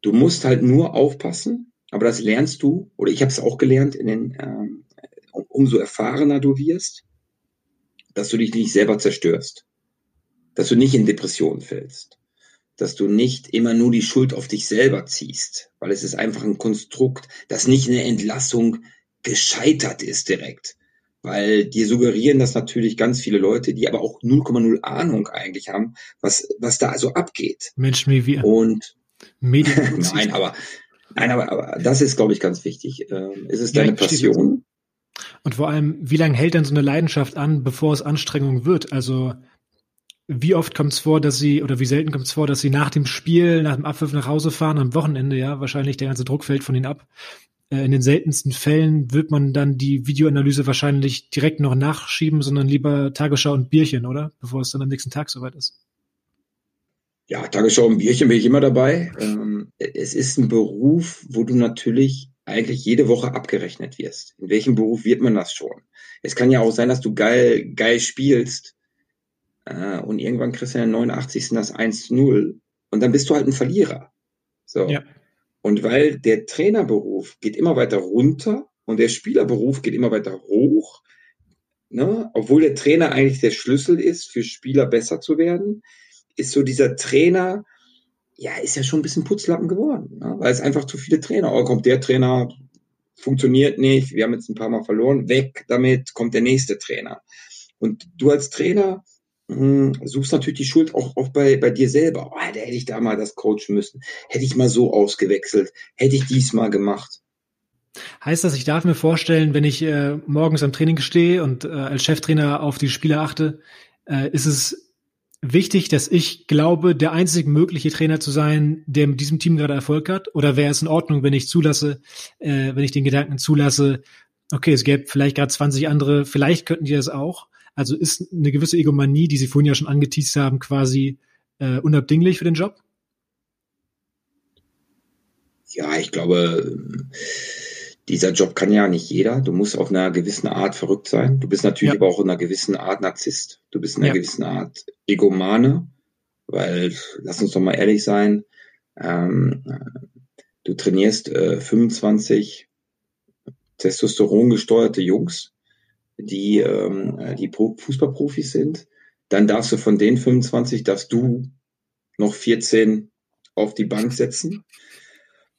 Du musst halt nur aufpassen, aber das lernst du, oder ich habe es auch gelernt, in den, ähm, umso erfahrener du wirst, dass du dich nicht selber zerstörst, dass du nicht in Depressionen fällst, dass du nicht immer nur die Schuld auf dich selber ziehst, weil es ist einfach ein Konstrukt, das nicht eine Entlassung gescheitert ist direkt. Weil die suggerieren das natürlich ganz viele Leute, die aber auch 0,0 Ahnung eigentlich haben, was, was da also abgeht. Menschen wie wir. Und Medien. nein, aber, nein, aber, aber das ist, glaube ich, ganz wichtig. Ähm, ist es ja, deine Passion? Und vor allem, wie lange hält denn so eine Leidenschaft an, bevor es Anstrengung wird? Also, wie oft kommt es vor, dass sie, oder wie selten kommt es vor, dass sie nach dem Spiel, nach dem Abpfiff nach Hause fahren, am Wochenende, ja, wahrscheinlich der ganze Druck fällt von ihnen ab. Äh, in den seltensten Fällen wird man dann die Videoanalyse wahrscheinlich direkt noch nachschieben, sondern lieber Tagesschau und Bierchen, oder? Bevor es dann am nächsten Tag soweit ist. Ja, Tagesschau und Bierchen bin ich immer dabei. Ähm, es ist ein Beruf, wo du natürlich eigentlich jede Woche abgerechnet wirst. In welchem Beruf wird man das schon? Es kann ja auch sein, dass du geil, geil spielst äh, und irgendwann kriegst du in der 89. das 1-0 und dann bist du halt ein Verlierer. So. Ja. Und weil der Trainerberuf geht immer weiter runter und der Spielerberuf geht immer weiter hoch, ne, obwohl der Trainer eigentlich der Schlüssel ist, für Spieler besser zu werden, ist so dieser Trainer, ja, ist ja schon ein bisschen Putzlappen geworden, ne, weil es einfach zu viele Trainer, oh, kommt der Trainer, funktioniert nicht, wir haben jetzt ein paar Mal verloren, weg damit, kommt der nächste Trainer. Und du als Trainer hm, suchst natürlich die Schuld auch, auch bei, bei dir selber. Oh, hätte ich da mal das coachen müssen. Hätte ich mal so ausgewechselt. Hätte ich dies mal gemacht. Heißt das, ich darf mir vorstellen, wenn ich äh, morgens am Training stehe und äh, als Cheftrainer auf die Spieler achte, äh, ist es wichtig, dass ich glaube, der einzig mögliche Trainer zu sein, der mit diesem Team gerade Erfolg hat? Oder wäre es in Ordnung, wenn ich zulasse, äh, wenn ich den Gedanken zulasse, okay, es gäbe vielleicht gerade 20 andere, vielleicht könnten die das auch, also ist eine gewisse Egomanie, die Sie vorhin ja schon angeteased haben, quasi äh, unabdinglich für den Job? Ja, ich glaube, dieser Job kann ja nicht jeder. Du musst auf einer gewissen Art verrückt sein. Du bist natürlich ja. aber auch in einer gewissen Art Narzisst. Du bist in einer ja. gewissen Art Egomane, weil, lass uns doch mal ehrlich sein, ähm, du trainierst äh, 25 Testosteron gesteuerte Jungs, die, ähm, die Fußballprofis sind. Dann darfst du von den 25, darfst du noch 14 auf die Bank setzen.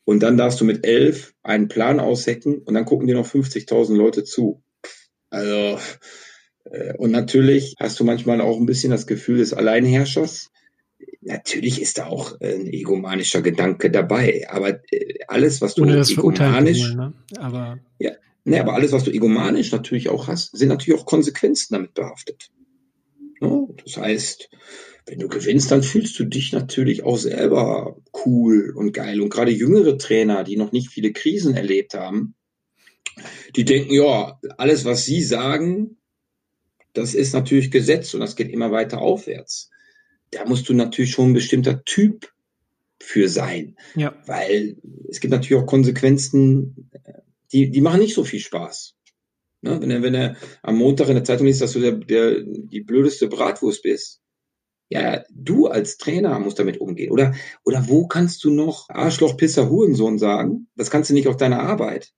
Und dann darfst du mit elf einen Plan aushecken und dann gucken dir noch 50.000 Leute zu. Also, äh, und natürlich hast du manchmal auch ein bisschen das Gefühl des Alleinherrschers. Natürlich ist da auch ein egomanischer Gedanke dabei, aber äh, alles, was du egomanisch, ne? aber ja, ne, aber alles, was du egomanisch natürlich auch hast, sind natürlich auch Konsequenzen damit behaftet. Ja, das heißt, wenn du gewinnst, dann fühlst du dich natürlich auch selber cool und geil. Und gerade jüngere Trainer, die noch nicht viele Krisen erlebt haben, die denken, ja, alles, was sie sagen, das ist natürlich Gesetz und das geht immer weiter aufwärts. Da musst du natürlich schon ein bestimmter Typ für sein. Ja. Weil es gibt natürlich auch Konsequenzen, die, die machen nicht so viel Spaß. Ne? Wenn, er, wenn er am Montag in der Zeitung liest, dass du der, der, die blödeste Bratwurst bist, ja, du als Trainer musst damit umgehen. Oder, oder wo kannst du noch Arschloch, Pisser, Hurensohn sagen? Das kannst du nicht auf deiner Arbeit.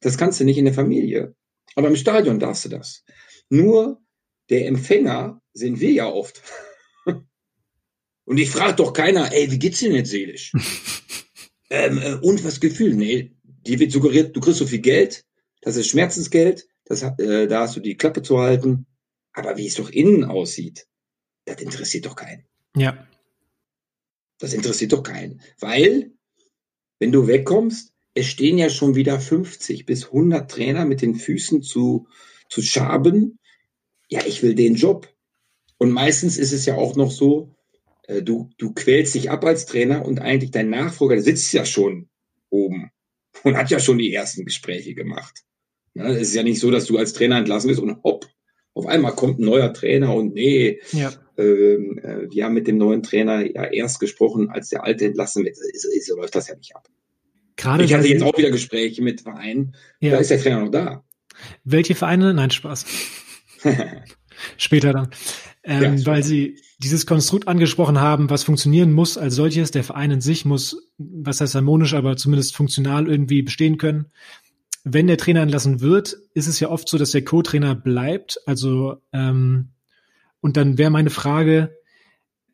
Das kannst du nicht in der Familie. Aber im Stadion darfst du das. Nur der Empfänger sind wir ja oft. Und ich frage doch keiner, ey, wie geht's dir denn jetzt seelisch? ähm, äh, und was Gefühl? Nee, dir wird suggeriert, du kriegst so viel Geld, das ist Schmerzensgeld, das, äh, da hast du die Klappe zu halten. Aber wie es doch innen aussieht, das interessiert doch keinen. Ja. Das interessiert doch keinen. Weil, wenn du wegkommst, es stehen ja schon wieder 50 bis 100 Trainer mit den Füßen zu, zu schaben. Ja, ich will den Job. Und meistens ist es ja auch noch so, äh, du, du quälst dich ab als Trainer und eigentlich dein Nachfolger sitzt ja schon oben und hat ja schon die ersten Gespräche gemacht. Ja, es ist ja nicht so, dass du als Trainer entlassen bist und hopp, auf einmal kommt ein neuer Trainer und nee, ja. ähm, äh, wir haben mit dem neuen Trainer ja erst gesprochen, als der alte entlassen wird. So, so läuft das ja nicht ab. Gerade ich hatte jetzt auch wieder Gespräche mit Vereinen. Ja. Da ist der Trainer noch da. Welche Vereine? Nein, Spaß. Später dann. Ähm, ja, weil Sie dieses Konstrukt angesprochen haben, was funktionieren muss als solches. Der Verein in sich muss, was heißt harmonisch, aber zumindest funktional irgendwie bestehen können wenn der Trainer entlassen wird, ist es ja oft so, dass der Co-Trainer bleibt. Also ähm, und dann wäre meine Frage: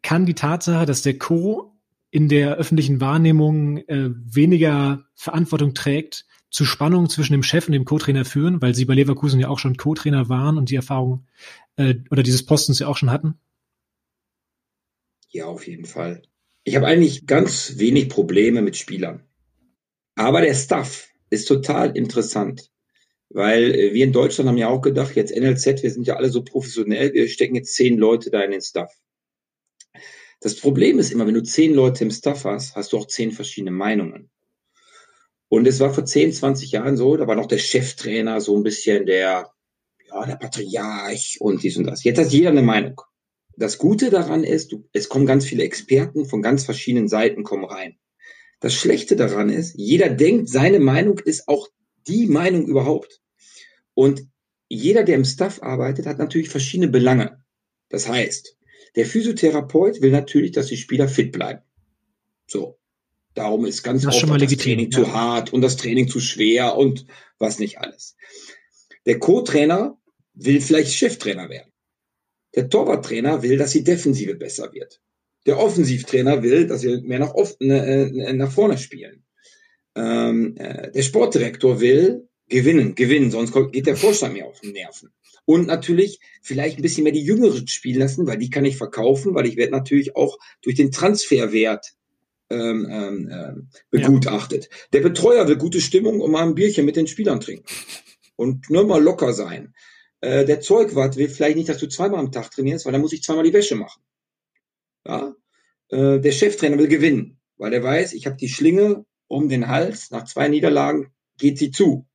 Kann die Tatsache, dass der Co in der öffentlichen Wahrnehmung äh, weniger Verantwortung trägt, zu Spannungen zwischen dem Chef und dem Co-Trainer führen, weil sie bei Leverkusen ja auch schon Co-Trainer waren und die Erfahrung äh, oder dieses Postens ja auch schon hatten? Ja, auf jeden Fall. Ich habe eigentlich ganz wenig Probleme mit Spielern. Aber der Staff, ist total interessant. Weil äh, wir in Deutschland haben ja auch gedacht, jetzt NLZ, wir sind ja alle so professionell, wir stecken jetzt zehn Leute da in den Staff. Das Problem ist immer, wenn du zehn Leute im Staff hast, hast du auch zehn verschiedene Meinungen. Und es war vor 10, 20 Jahren so, da war noch der Cheftrainer so ein bisschen der, ja, der Patriarch und dies und das. Jetzt hat jeder eine Meinung. Das Gute daran ist, du, es kommen ganz viele Experten von ganz verschiedenen Seiten kommen rein. Das Schlechte daran ist, jeder denkt, seine Meinung ist auch die Meinung überhaupt. Und jeder, der im Staff arbeitet, hat natürlich verschiedene Belange. Das heißt, der Physiotherapeut will natürlich, dass die Spieler fit bleiben. So. Darum ist ganz das oft das legitim, Training ja. zu hart und das Training zu schwer und was nicht alles. Der Co-Trainer will vielleicht Cheftrainer werden. Der Torwarttrainer will, dass die Defensive besser wird. Der Offensivtrainer will, dass wir mehr nach, oft, ne, äh, nach vorne spielen. Ähm, äh, der Sportdirektor will gewinnen, gewinnen, sonst geht der Vorstand mir auf den Nerven. Und natürlich vielleicht ein bisschen mehr die Jüngeren spielen lassen, weil die kann ich verkaufen, weil ich werde natürlich auch durch den Transferwert ähm, ähm, ähm begutachtet. Ja. Der Betreuer will gute Stimmung und mal ein Bierchen mit den Spielern trinken. Und nur mal locker sein. Äh, der Zeugwart will vielleicht nicht, dass du zweimal am Tag trainierst, weil dann muss ich zweimal die Wäsche machen. Ja? Äh, der Cheftrainer will gewinnen, weil er weiß, ich habe die Schlinge um den Hals, nach zwei Niederlagen geht sie zu.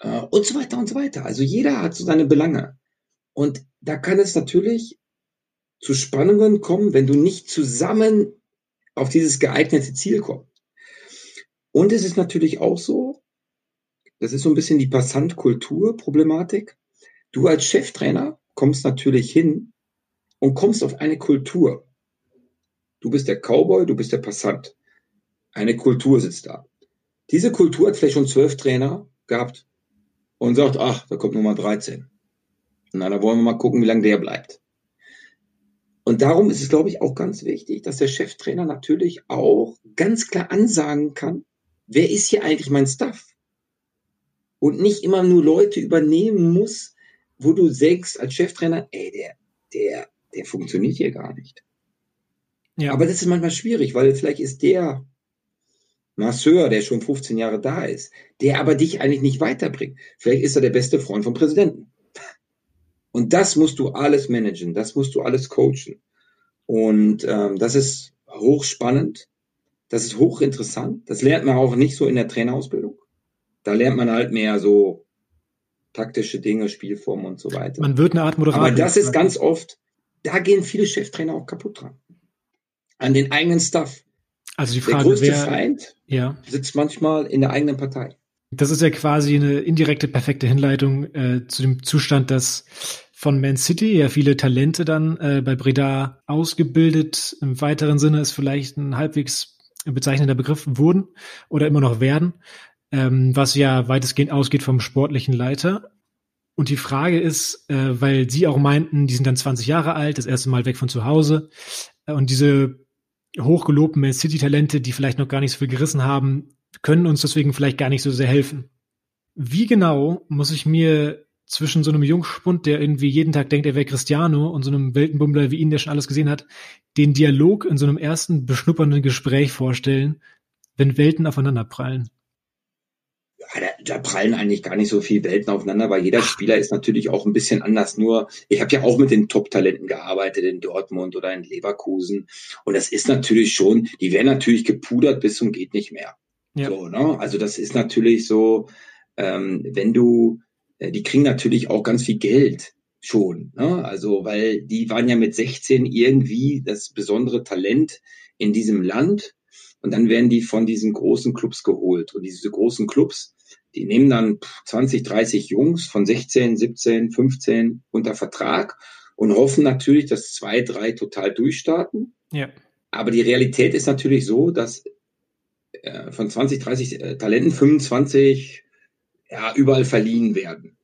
Äh, und so weiter und so weiter. Also jeder hat so seine Belange. Und da kann es natürlich zu Spannungen kommen, wenn du nicht zusammen auf dieses geeignete Ziel kommst. Und es ist natürlich auch so, Das ist so ein bisschen die Passant-Kultur-Problematik. Du als Cheftrainer kommst natürlich hin und kommst auf eine Kultur. Du bist der Cowboy, du bist der Passant. Eine Kultur sitzt da. Diese Kultur hat vielleicht schon zwölf Trainer gehabt und sagt, ach, da kommt Nummer 13. Na, da wollen wir mal gucken, wie lange der bleibt. Und darum ist es, glaube ich, auch ganz wichtig, dass der Cheftrainer natürlich auch ganz klar ansagen kann, wer ist hier eigentlich mein Staff? Und nicht immer nur Leute übernehmen muss, wo du sagst als Cheftrainer, ey, der, der, der funktioniert hier gar nicht. Ja. Aber das ist manchmal schwierig, weil vielleicht ist der Masseur, der schon 15 Jahre da ist, der aber dich eigentlich nicht weiterbringt. Vielleicht ist er der beste Freund vom Präsidenten. Und das musst du alles managen, das musst du alles coachen. Und ähm, das ist hochspannend, das ist hochinteressant. Das lernt man auch nicht so in der Trainerausbildung. Da lernt man halt mehr so taktische Dinge, Spielformen und so weiter. Man wird eine Art Moderator. Aber das ist ganz oft, da gehen viele Cheftrainer auch kaputt dran. An den eigenen Stuff. Also die Frage, der größte wer, Feind ja. sitzt manchmal in der eigenen Partei. Das ist ja quasi eine indirekte, perfekte Hinleitung äh, zu dem Zustand, dass von Man City ja viele Talente dann äh, bei Breda ausgebildet, im weiteren Sinne ist vielleicht ein halbwegs bezeichnender Begriff wurden oder immer noch werden, ähm, was ja weitestgehend ausgeht vom sportlichen Leiter. Und die Frage ist, äh, weil Sie auch meinten, die sind dann 20 Jahre alt, das erste Mal weg von zu Hause äh, und diese hochgelobten Man City Talente, die vielleicht noch gar nicht so viel gerissen haben, können uns deswegen vielleicht gar nicht so sehr helfen. Wie genau muss ich mir zwischen so einem Jungspund, der irgendwie jeden Tag denkt, er wäre Cristiano, und so einem Weltenbummler wie ihn, der schon alles gesehen hat, den Dialog in so einem ersten beschnuppernden Gespräch vorstellen, wenn Welten aufeinander prallen? Da prallen eigentlich gar nicht so viele Welten aufeinander, weil jeder Spieler ist natürlich auch ein bisschen anders. Nur, ich habe ja auch mit den Top-Talenten gearbeitet in Dortmund oder in Leverkusen. Und das ist natürlich schon, die werden natürlich gepudert bis zum geht nicht mehr. Ja. So, ne? Also das ist natürlich so, ähm, wenn du, äh, die kriegen natürlich auch ganz viel Geld schon. Ne? Also, weil die waren ja mit 16 irgendwie das besondere Talent in diesem Land. Und dann werden die von diesen großen Clubs geholt. Und diese großen Clubs, die nehmen dann 20, 30 Jungs von 16, 17, 15 unter Vertrag und hoffen natürlich, dass zwei, drei total durchstarten. Ja. Aber die Realität ist natürlich so, dass äh, von 20, 30 äh, Talenten 25 ja, überall verliehen werden.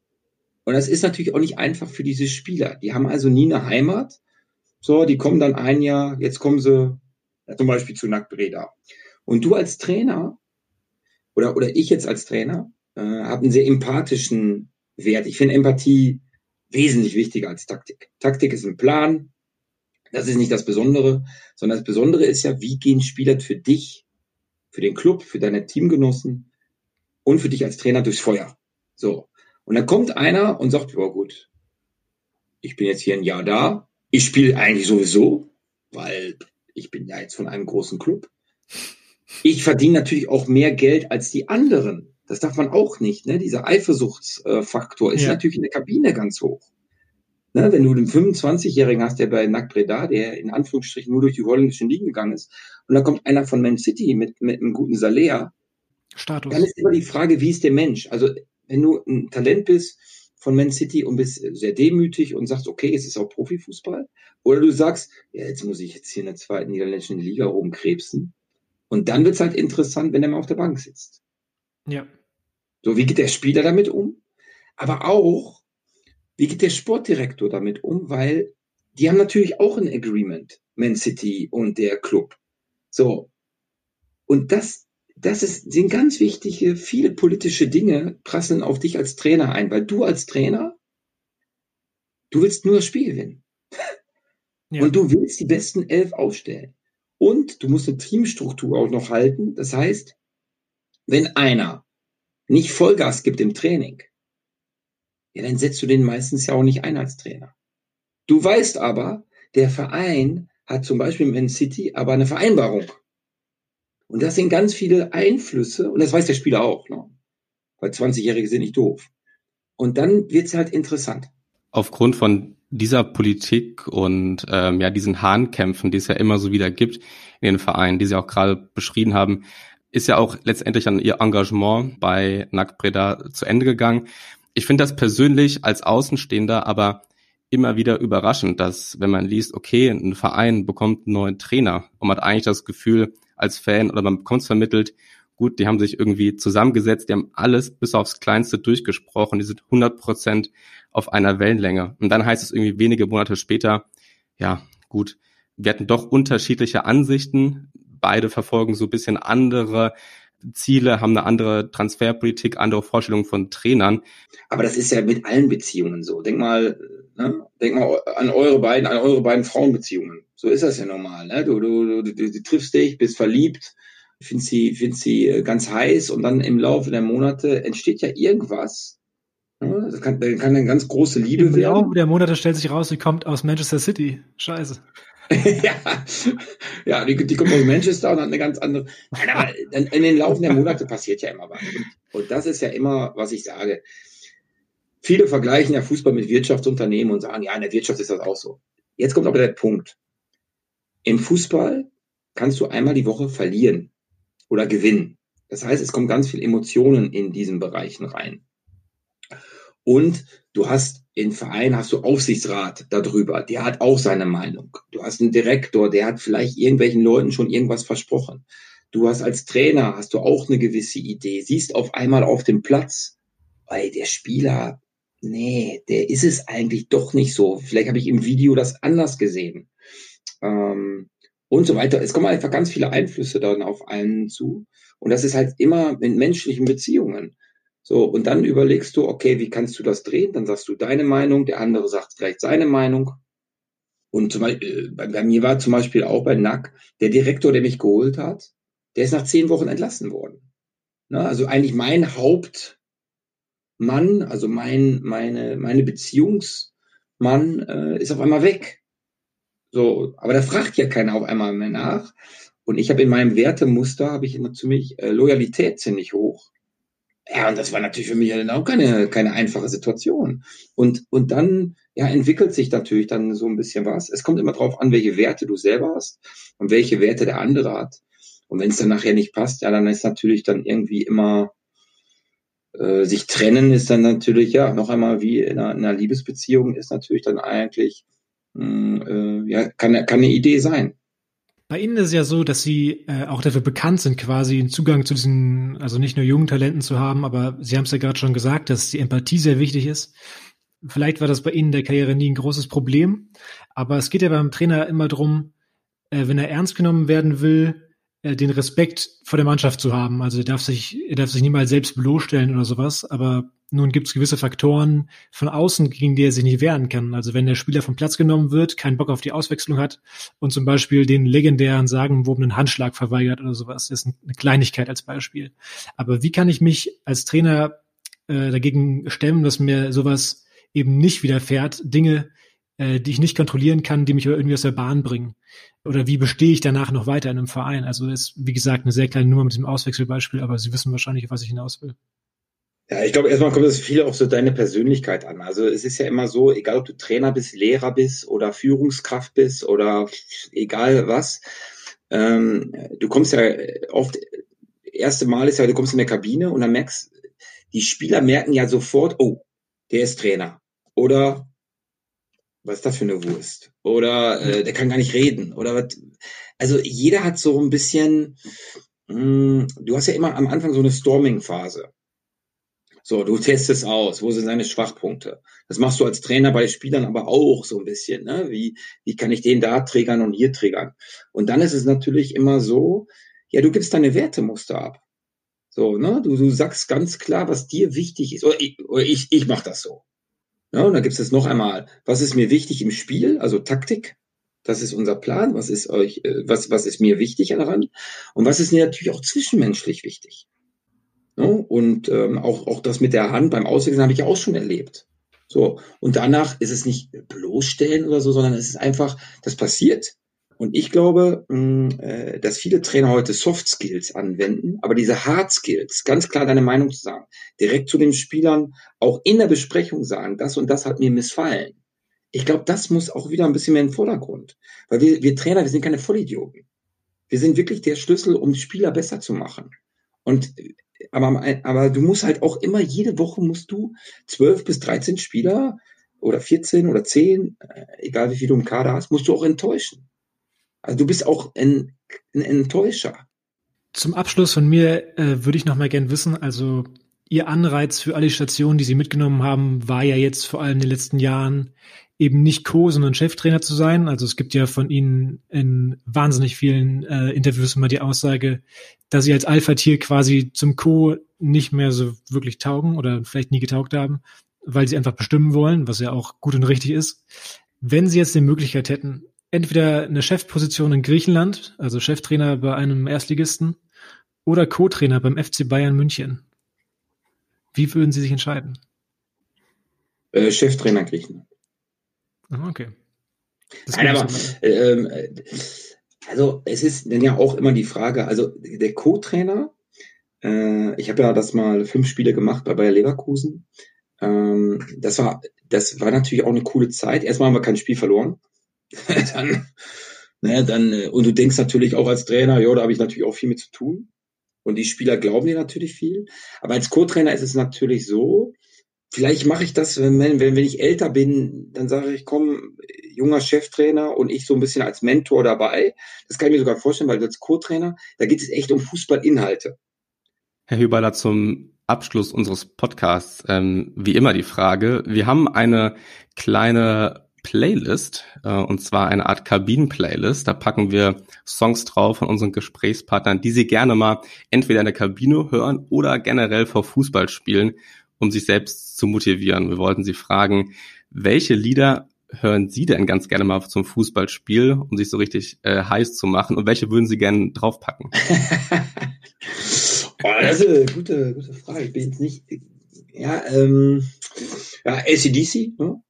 Und das ist natürlich auch nicht einfach für diese Spieler. Die haben also nie eine Heimat. So, die kommen dann ein Jahr, jetzt kommen sie ja, zum Beispiel zu Nackbreda. Und du als Trainer oder, oder ich jetzt als Trainer äh, habe einen sehr empathischen Wert. Ich finde Empathie wesentlich wichtiger als Taktik. Taktik ist ein Plan. Das ist nicht das Besondere, sondern das Besondere ist ja, wie gehen Spieler für dich für den Club, für deine Teamgenossen und für dich als Trainer durchs Feuer. So. Und dann kommt einer und sagt, ja gut, ich bin jetzt hier ein Jahr da, ich spiele eigentlich sowieso, weil ich bin ja jetzt von einem großen Club. Ich verdiene natürlich auch mehr Geld als die anderen. Das darf man auch nicht. Ne? Dieser Eifersuchtsfaktor ist ja. natürlich in der Kabine ganz hoch. Ne, wenn du einen 25-Jährigen hast, der bei Nack Breda, der in Anführungsstrichen nur durch die holländischen Ligen gegangen ist, und dann kommt einer von Man City mit, mit einem guten Salär, Status. dann ist immer die Frage, wie ist der Mensch? Also, wenn du ein Talent bist von Man City und bist sehr demütig und sagst, okay, es ist auch Profifußball, oder du sagst, ja, jetzt muss ich jetzt hier in der zweiten niederländischen Liga rumkrebsen. Und dann wird's halt interessant, wenn er mal auf der Bank sitzt. Ja. So, wie geht der Spieler damit um? Aber auch, wie geht der Sportdirektor damit um? Weil die haben natürlich auch ein Agreement, Man City und der Club. So. Und das, das ist, sind ganz wichtige, viele politische Dinge prasseln auf dich als Trainer ein, weil du als Trainer, du willst nur das Spiel gewinnen. Ja. Und du willst die besten elf aufstellen. Und du musst eine Teamstruktur auch noch halten. Das heißt, wenn einer nicht Vollgas gibt im Training, ja, dann setzt du den meistens ja auch nicht ein als Trainer. Du weißt aber, der Verein hat zum Beispiel Man City aber eine Vereinbarung. Und das sind ganz viele Einflüsse, und das weiß der Spieler auch, ne? weil 20-Jährige sind nicht doof. Und dann wird's halt interessant. Aufgrund von dieser Politik und ähm, ja diesen Hahnkämpfen, die es ja immer so wieder gibt in den Vereinen, die Sie auch gerade beschrieben haben, ist ja auch letztendlich an ihr Engagement bei NAC zu Ende gegangen. Ich finde das persönlich als Außenstehender aber immer wieder überraschend, dass wenn man liest, okay, ein Verein bekommt einen neuen Trainer und man hat eigentlich das Gefühl als Fan oder man bekommt es vermittelt, gut, die haben sich irgendwie zusammengesetzt, die haben alles bis aufs Kleinste durchgesprochen, die sind 100 Prozent auf einer Wellenlänge. Und dann heißt es irgendwie wenige Monate später, ja, gut, wir hatten doch unterschiedliche Ansichten, beide verfolgen so ein bisschen andere Ziele, haben eine andere Transferpolitik, andere Vorstellungen von Trainern. Aber das ist ja mit allen Beziehungen so. Denk mal, ne? denk mal an eure beiden, an eure beiden Frauenbeziehungen. So ist das ja normal. Ne? Du, du, du, du, du triffst dich, bist verliebt, findest sie, findest sie äh, ganz heiß und dann im Laufe der Monate entsteht ja irgendwas. Ne? Das kann, kann eine ganz große Liebe Im werden. Im Laufe der Monate stellt sich raus, sie kommt aus Manchester City. Scheiße. ja, ja die, die kommt aus Manchester und hat eine ganz andere. Nein, aber in, in den Laufen der Monate passiert ja immer was. Und, und das ist ja immer, was ich sage. Viele vergleichen ja Fußball mit Wirtschaftsunternehmen und sagen, ja, in der Wirtschaft ist das auch so. Jetzt kommt aber der Punkt. Im Fußball kannst du einmal die Woche verlieren oder gewinnen. Das heißt, es kommen ganz viele Emotionen in diesen Bereichen rein. Und du hast in Verein hast du Aufsichtsrat darüber, der hat auch seine Meinung. Du hast einen Direktor, der hat vielleicht irgendwelchen Leuten schon irgendwas versprochen. Du hast als Trainer hast du auch eine gewisse Idee, siehst auf einmal auf dem Platz, ey, der Spieler, nee, der ist es eigentlich doch nicht so. Vielleicht habe ich im Video das anders gesehen. Ähm, und so weiter. Es kommen einfach ganz viele Einflüsse dann auf einen zu. Und das ist halt immer in menschlichen Beziehungen. So, und dann überlegst du, okay, wie kannst du das drehen? Dann sagst du deine Meinung, der andere sagt vielleicht seine Meinung. Und zum Beispiel, äh, bei, mir war zum Beispiel auch bei NAC, der Direktor, der mich geholt hat, der ist nach zehn Wochen entlassen worden. Na, also eigentlich mein Hauptmann, also mein, meine, meine Beziehungsmann äh, ist auf einmal weg. So, aber da fragt ja keiner auf einmal mehr nach. Und ich habe in meinem Wertemuster habe ich immer ziemlich äh, Loyalität ziemlich hoch. Ja, und das war natürlich für mich dann auch keine, keine einfache Situation. Und, und dann ja, entwickelt sich natürlich dann so ein bisschen was. Es kommt immer drauf an, welche Werte du selber hast und welche Werte der andere hat. Und wenn es dann nachher nicht passt, ja, dann ist natürlich dann irgendwie immer äh, sich trennen ist dann natürlich, ja, noch einmal wie in einer, in einer Liebesbeziehung ist natürlich dann eigentlich, mh, hm, äh, ja, kann, kann eine Idee sein. Bei Ihnen ist es ja so, dass Sie äh, auch dafür bekannt sind, quasi einen Zugang zu diesen, also nicht nur jungen Talenten zu haben, aber Sie haben es ja gerade schon gesagt, dass die Empathie sehr wichtig ist. Vielleicht war das bei Ihnen in der Karriere nie ein großes Problem, aber es geht ja beim Trainer immer drum, äh, wenn er ernst genommen werden will, äh, den Respekt vor der Mannschaft zu haben. Also er darf sich, er darf sich niemals selbst bloßstellen oder sowas, aber nun gibt es gewisse Faktoren von außen, gegen die er sich nicht wehren kann. Also wenn der Spieler vom Platz genommen wird, keinen Bock auf die Auswechslung hat und zum Beispiel den legendären sagenwobenen Handschlag verweigert oder sowas, das ist eine Kleinigkeit als Beispiel. Aber wie kann ich mich als Trainer äh, dagegen stemmen, dass mir sowas eben nicht widerfährt, Dinge, äh, die ich nicht kontrollieren kann, die mich aber irgendwie aus der Bahn bringen? Oder wie bestehe ich danach noch weiter in einem Verein? Also das ist, wie gesagt, eine sehr kleine Nummer mit diesem Auswechselbeispiel, aber Sie wissen wahrscheinlich, was ich hinaus will. Ja, ich glaube, erstmal kommt es viel auch so deine Persönlichkeit an. Also es ist ja immer so, egal ob du Trainer bist, Lehrer bist oder Führungskraft bist oder egal was, ähm, du kommst ja oft, erste Mal ist ja, du kommst in der Kabine und dann merkst, die Spieler merken ja sofort, oh, der ist Trainer. Oder was ist das für eine Wurst? Oder äh, der kann gar nicht reden. Oder was. Also jeder hat so ein bisschen, mh, hm, du hast ja immer am Anfang so eine Storming-Phase. So, du testest aus, wo sind seine Schwachpunkte. Das machst du als Trainer bei Spielern aber auch so ein bisschen. Ne? Wie, wie kann ich den da triggern und hier triggern? Und dann ist es natürlich immer so, ja, du gibst deine Wertemuster ab. So, ne? Du, du sagst ganz klar, was dir wichtig ist. Oder ich, oder ich, ich mache das so. Ja, und dann gibt es noch einmal, was ist mir wichtig im Spiel, also Taktik. Das ist unser Plan. Was ist euch, äh, was, was ist mir wichtig daran? Und was ist mir natürlich auch zwischenmenschlich wichtig? Ne? Und ähm, auch, auch das mit der Hand beim Auswechseln habe ich auch schon erlebt. So, und danach ist es nicht bloßstellen oder so, sondern es ist einfach, das passiert. Und ich glaube, mh, mm, äh, dass viele Trainer heute Soft Skills anwenden, aber diese Hard Skills, ganz klar deine Meinung zu sagen, direkt zu den Spielern auch in der Besprechung sagen, das und das hat mir missfallen. Ich glaube, das muss auch wieder ein bisschen mehr in den Vordergrund. Weil wir, wir Trainer, wir sind keine Vollidioten. Wir sind wirklich der Schlüssel, um Spieler besser zu machen. Und aber, aber du musst halt auch immer, jede Woche musst du zwölf bis dreizehn Spieler oder 14 oder 10, äh, egal wie viel du im Kader hast, musst du auch enttäuschen. Also du bist auch ein, ein Enttäuscher. Zum Abschluss von mir äh, würde ich noch mal gern wissen, also Ihr Anreiz für alle Stationen, die Sie mitgenommen haben, war ja jetzt vor allem in den letzten Jahren eben nicht Co, sondern Cheftrainer zu sein. Also es gibt ja von Ihnen in wahnsinnig vielen äh, Interviews immer die Aussage, dass Sie als Alpha-Tier quasi zum Co nicht mehr so wirklich taugen oder vielleicht nie getaugt haben, weil Sie einfach bestimmen wollen, was ja auch gut und richtig ist. Wenn Sie jetzt die Möglichkeit hätten, entweder eine Chefposition in Griechenland, also Cheftrainer bei einem Erstligisten, oder Co-Trainer beim FC Bayern München. Wie würden Sie sich entscheiden? Äh, Cheftrainer Griechenland. Okay. Das Nein, aber ähm, also es ist dann ja auch immer die Frage, also der Co-Trainer, äh, ich habe ja das mal fünf Spiele gemacht bei Bayer Leverkusen. Ähm, das war, das war natürlich auch eine coole Zeit. Erstmal haben wir kein Spiel verloren. dann, ne, dann, äh, und du denkst natürlich auch als Trainer, ja, da habe ich natürlich auch viel mit zu tun. Und die Spieler glauben dir natürlich viel. Aber als Co-Trainer ist es natürlich so, vielleicht mache ich das, wenn, wenn, wenn ich älter bin, dann sage ich, komm, junger Cheftrainer und ich so ein bisschen als Mentor dabei. Das kann ich mir sogar vorstellen, weil als Co-Trainer, da geht es echt um Fußballinhalte. Herr Hüberler, zum Abschluss unseres Podcasts, ähm, wie immer die Frage. Wir haben eine kleine Playlist, äh, und zwar eine Art Kabinen-Playlist. Da packen wir Songs drauf von unseren Gesprächspartnern, die sie gerne mal entweder in der Kabine hören oder generell vor Fußball spielen, um sich selbst zu motivieren. Wir wollten Sie fragen, welche Lieder hören Sie denn ganz gerne mal zum Fußballspiel, um sich so richtig äh, heiß zu machen? Und welche würden Sie gerne draufpacken? oh, das ist eine gute, gute Frage. Ich bin jetzt nicht, ja, ähm, ja, ACDC, ne?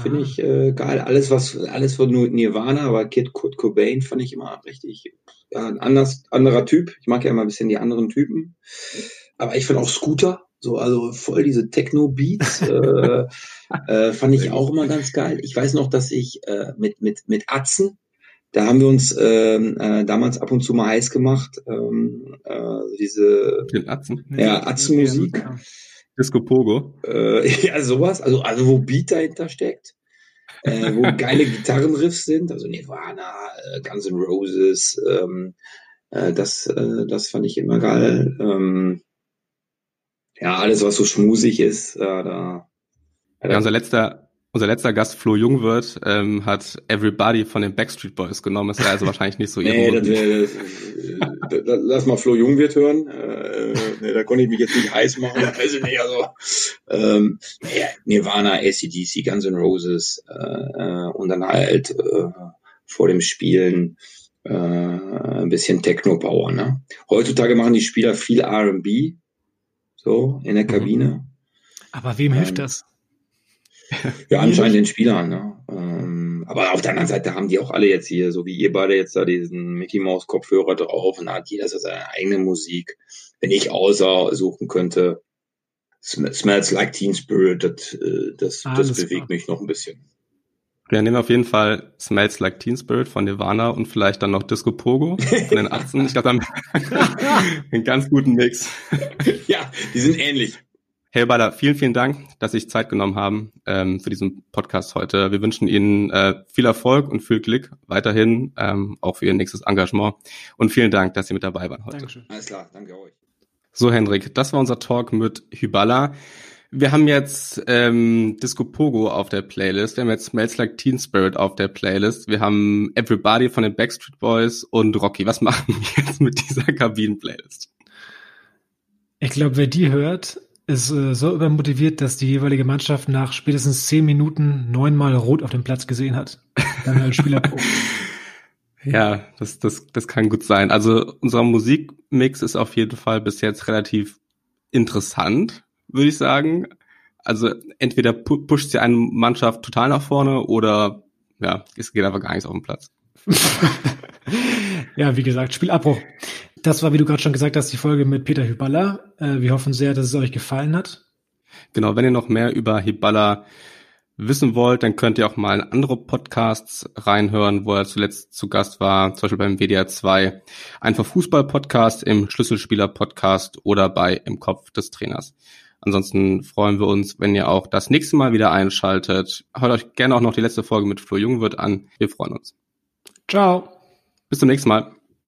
Finde ich äh, geil. Alles, was, alles von Nirvana, aber Kid Kurt Cobain fand ich immer richtig, ja, ein anders, anderer Typ. Ich mag ja immer ein bisschen die anderen Typen. Aber ich finde auch Scooter, so, also voll diese Techno-Beats, äh, äh, fand ich auch immer ganz geil. Ich weiß noch, dass ich äh, mit, mit, mit Atzen, da haben wir uns ähm, äh, damals ab und zu mal heiß gemacht, ähm, äh, diese Den Atzen? Ja, Atzenmusik. Ja, Disco Pogo. Äh, ja, sowas. Also, also wo Beat dahinter steckt. Äh, wo geile Gitarrenriffs sind, also Nirvana, äh, Guns N' Roses, ähm, äh, das, äh, das fand ich immer geil. Ähm, ja, alles, was so schmusig ist, äh, da. Ja, unser letzter unser letzter Gast, Flo Jungwirth, ähm, hat Everybody von den Backstreet Boys genommen. Das wäre also wahrscheinlich nicht so nee, das wär, das, das, Lass mal Flo Jungwirth hören. Äh, nee, da konnte ich mich jetzt nicht heiß machen. Also, nee, also, ähm, ja, Nirvana, ACDC, Guns N' Roses äh, äh, und dann halt äh, vor dem Spielen äh, ein bisschen Techno-Power. Ne? Heutzutage machen die Spieler viel R&B so in der mhm. Kabine. Aber wem hilft ähm, das? Ja, anscheinend den Spielern. Ne? Ähm, aber auf der anderen Seite haben die auch alle jetzt hier, so wie ihr beide jetzt da diesen Mickey Mouse Kopfhörer drauf und da hat jeder so seine eigene Musik. Wenn ich suchen könnte, Smells Like Teen Spirit, das, äh, das, das bewegt klar. mich noch ein bisschen. Wir nehmen auf jeden Fall Smells Like Teen Spirit von Nirvana und vielleicht dann noch Disco Pogo von den Atzen. Ich glaube, dann einen ganz guten Mix. ja, die sind ähnlich. Herr Bader, vielen, vielen Dank, dass Sie sich Zeit genommen haben ähm, für diesen Podcast heute. Wir wünschen Ihnen äh, viel Erfolg und viel Glück weiterhin, ähm, auch für Ihr nächstes Engagement. Und vielen Dank, dass Sie mit dabei waren heute. Dankeschön. Alles klar, danke euch. So, Hendrik, das war unser Talk mit Hyballa. Wir haben jetzt ähm, Disco Pogo auf der Playlist, wir haben jetzt Smells Like Teen Spirit auf der Playlist, wir haben Everybody von den Backstreet Boys und Rocky. Was machen wir jetzt mit dieser Kabinen-Playlist? Ich glaube, wer die hört, ist äh, so übermotiviert, dass die jeweilige Mannschaft nach spätestens zehn Minuten neunmal rot auf dem Platz gesehen hat. Dann als Spieler Ja, das, das, das kann gut sein. Also unser Musikmix ist auf jeden Fall bis jetzt relativ interessant, würde ich sagen. Also entweder pu pusht sie eine Mannschaft total nach vorne oder ja, es geht einfach gar nichts auf dem Platz. ja, wie gesagt, Spielabbruch. Das war, wie du gerade schon gesagt hast, die Folge mit Peter Hyballa. Äh, wir hoffen sehr, dass es euch gefallen hat. Genau, wenn ihr noch mehr über Hyballa wissen wollt, dann könnt ihr auch mal in andere Podcasts reinhören, wo er zuletzt zu Gast war, zum Beispiel beim WDR 2, einfach Fußball-Podcast, im Schlüsselspieler-Podcast oder bei Im Kopf des Trainers. Ansonsten freuen wir uns, wenn ihr auch das nächste Mal wieder einschaltet. Hört euch gerne auch noch die letzte Folge mit Flo Jungwirth an. Wir freuen uns. Ciao. Bis zum nächsten Mal.